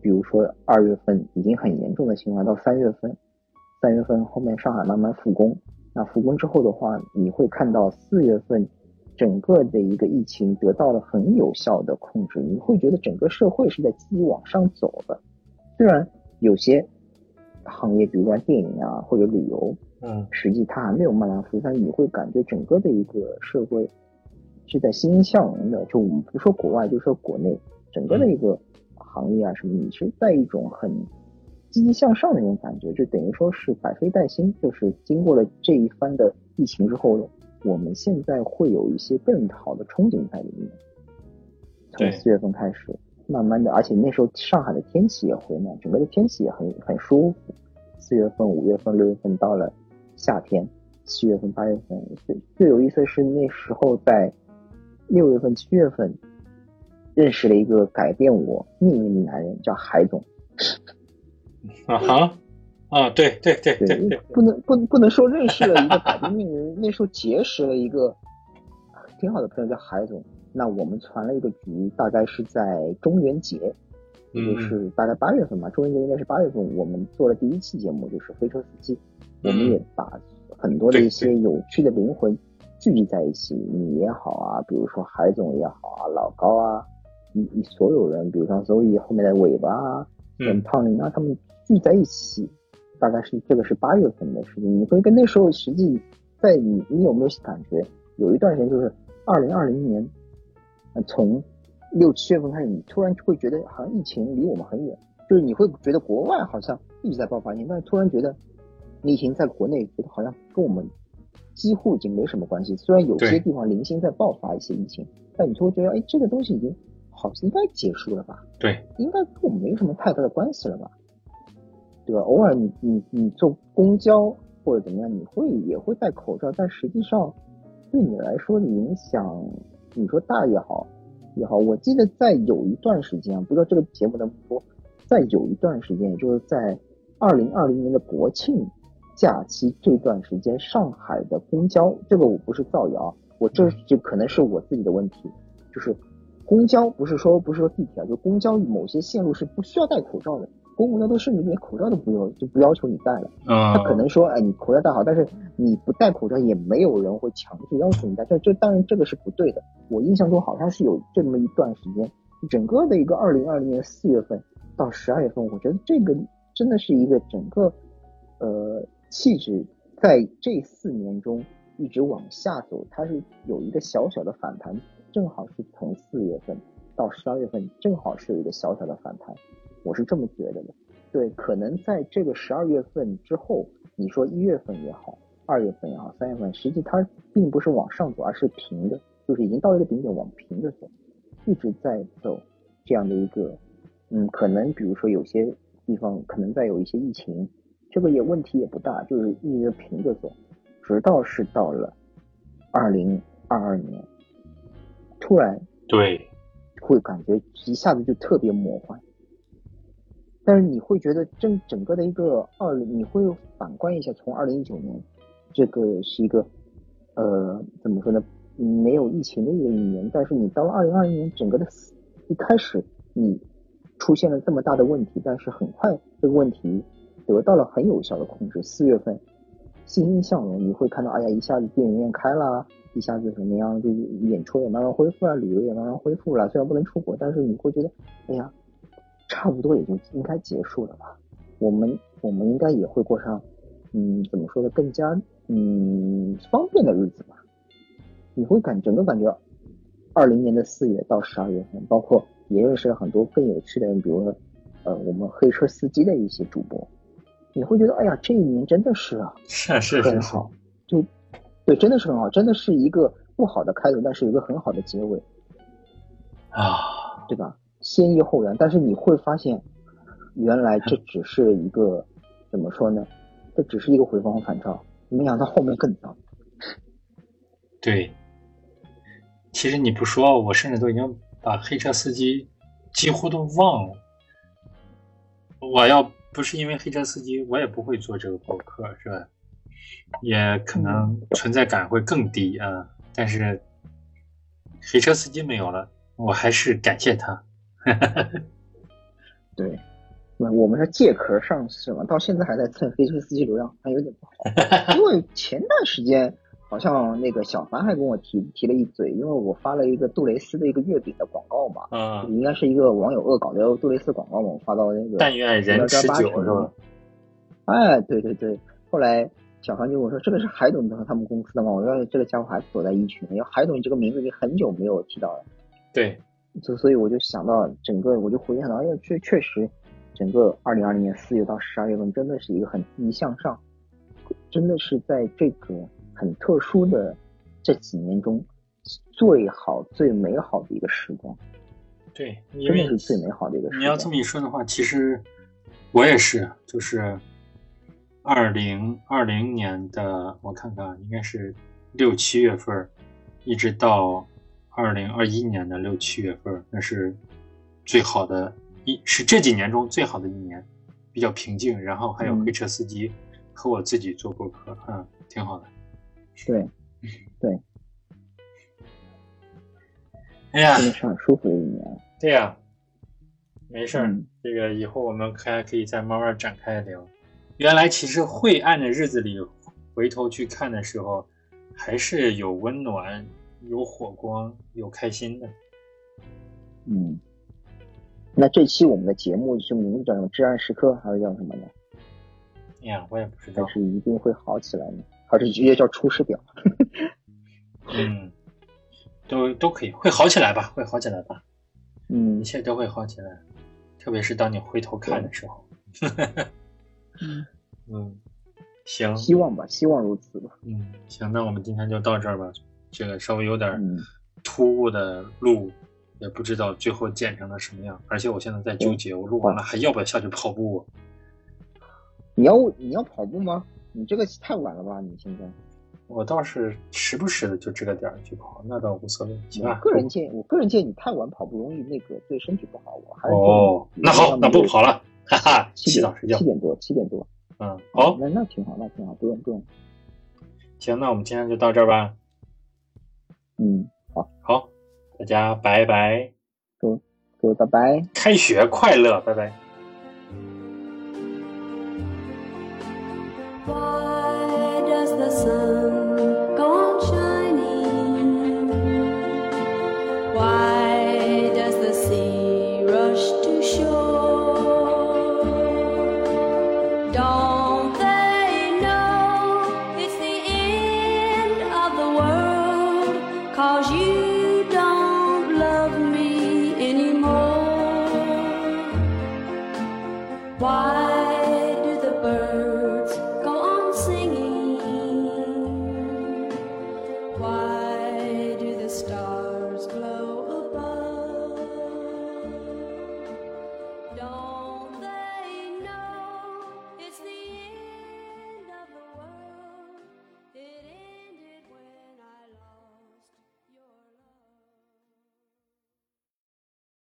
比如说二月份已经很严重的情况，到三月份，三月份后面上海慢慢复工，那复工之后的话，你会看到四月份整个的一个疫情得到了很有效的控制，你会觉得整个社会是在积极往上走的。虽然有些行业，比如说电影啊或者旅游，嗯，实际它还没有慢慢复苏，但你会感觉整个的一个社会是在欣欣向荣的。就我们不说国外，就说国内，整个的一个。行业啊什么，你是在一种很积极向上的那种感觉，就等于说是百废待兴，就是经过了这一番的疫情之后，我们现在会有一些更好的憧憬在里面。从四月份开始，慢慢的，而且那时候上海的天气也回暖，整个的天气也很很舒服。四月份、五月份、六月份到了夏天，七月份、八月份，最最有意思的是那时候在六月份、七月份。认识了一个改变我命运的男人，叫海总。啊哈，啊，对对对对对，不能不能不能说认识了一个改变命运，那时候结识了一个挺好的朋友叫海总。那我们传了一个局，大概是在中元节，也就是大概八月份嘛。中元节应该是八月份，我们做了第一期节目，就是飞车司机。我们也把很多的一些有趣的灵魂聚集在一起，你也好啊，比如说海总也好啊，老高啊。你你所有人，比如像周易后面的尾巴啊，跟胖林啊，他们聚在一起，大概是这个是八月份的事情。你会跟那时候实际在你你有没有感觉？有一段时间就是二零二零年，从六七月份开始，你突然会觉得好像疫情离我们很远，就是你会觉得国外好像一直在爆发疫情，但是突然觉得疫情在国内觉得好像跟我们几乎已经没什么关系。虽然有些地方零星在爆发一些疫情，但你就会觉得哎，这个东西已经。好像应该结束了吧？对，应该跟我们没什么太大的关系了吧？对吧？偶尔你你你坐公交或者怎么样，你会也会戴口罩，但实际上对你来说影响，你说大也好也好，我记得在有一段时间，不知道这个节目能播，在有一段时间，也就是在二零二零年的国庆假期这段时间，上海的公交，这个我不是造谣，我这就可能是我自己的问题，就是。公交不是说不是说地铁啊，就公交某些线路是不需要戴口罩的，公共交通甚至连口罩都不用，就不要求你戴了。嗯，他可能说，哎，你口罩戴好，但是你不戴口罩也没有人会强制要求你戴。这这当然这个是不对的。我印象中好像是有这么一段时间，整个的一个二零二零年四月份到十二月份，我觉得这个真的是一个整个呃气质在这四年中一直往下走，它是有一个小小的反弹，正好是从四月份到十二月份，正好是有一个小小的反弹。我是这么觉得的，对，可能在这个十二月份之后，你说一月份也好，二月份也好，三月份，实际它并不是往上走，而是平的，就是已经到一个顶点，往平的走，一直在走这样的一个，嗯，可能比如说有些地方可能再有一些疫情，这个也问题也不大，就是一直平着走，直到是到了二零二二年，突然对，会感觉一下子就特别魔幻。但是你会觉得整整个的一个二零，你会反观一下，从二零一九年，这个是一个，呃，怎么说呢？没有疫情的一个一年，但是你到了二零二零年，整个的一开始你出现了这么大的问题，但是很快这个问题得到了很有效的控制。四月份欣欣向荣，你会看到，哎呀，一下子电影院开了，一下子怎么样，就演出也慢慢恢复了，旅游也慢慢恢复了。虽然不能出国，但是你会觉得，哎呀。差不多也就应该结束了吧，我们我们应该也会过上，嗯，怎么说呢，更加嗯方便的日子吧。你会感整个感觉，二零年的四月到十二月份，包括也认识了很多更有趣的人，比如说呃我们黑车司机的一些主播，你会觉得哎呀这一年真的是啊 是是很好，就对真的是很好，真的是一个不好的开头，但是有一个很好的结尾啊，对吧？先抑后扬，但是你会发现，原来这只是一个怎么说呢？这只是一个回光返照，没想到后面更糟。对，其实你不说，我甚至都已经把黑车司机几乎都忘了。我要不是因为黑车司机，我也不会做这个博客，是吧？也可能存在感会更低啊。但是黑车司机没有了，我还是感谢他。哈哈，对，那我们是借壳上市嘛，到现在还在蹭黑车司机流量，还有点不好。因为前段时间好像那个小凡还跟我提提了一嘴，因为我发了一个杜蕾斯的一个月饼的广告嘛，啊，应该是一个网友恶搞的杜蕾斯广告嘛，我发到那个但愿人持久是吧？哎，对对对，后来小凡就跟我说这个是海董他们公司的嘛，我说这个家伙还躲在一群，因为海董这个名字已经很久没有提到了。对。就所以我就想到整个，我就回想到，哎呀，确确实，整个二零二零年四月到十二月份真的是一个很积极向上，真的是在这个很特殊的这几年中最好最美好的一个时光。对，真的是最美好的一个时光。你要这么一说的话，其实我也是，就是二零二零年的，我看看，应该是六七月份，一直到。二零二一年的六七月份，那是最好的一，是这几年中最好的一年，比较平静。然后还有黑车司机和我自己做播客，嗯，挺好的。对，对。哎呀，舒服的一年。对呀，没事儿，这个以后我们还可以再慢慢展开聊。原来其实晦暗的日子里，回头去看的时候，还是有温暖。有火光，有开心的。嗯，那这期我们的节目是名字叫什么？至暗时刻，还是叫什么呢？哎呀，我也不知道。还是一定会好起来呢？还是直接叫出师表？嗯，都都可以，会好起来吧？会好起来吧？嗯，一切都会好起来，特别是当你回头看的时候。嗯嗯，行，希望吧，希望如此吧。嗯，行，那我们今天就到这儿吧。这个稍微有点突兀的路，也不知道最后建成了什么样。而且我现在在纠结，我录完了还要不要下去跑步？你要你要跑步吗？你这个太晚了吧？你现在？我倒是时不时的就这个点儿去跑，那倒无所谓。行吧。个人建议，我个人建议你太晚跑步容易那个对身体不好。我还是哦，那好，那不跑了，哈哈，洗澡睡觉。七点多，七点多。嗯，好，那那挺好，那挺好，不用不用。行，那我们今天就到这儿吧。嗯，好好，大家拜拜。good good，拜拜。开学快乐，拜拜。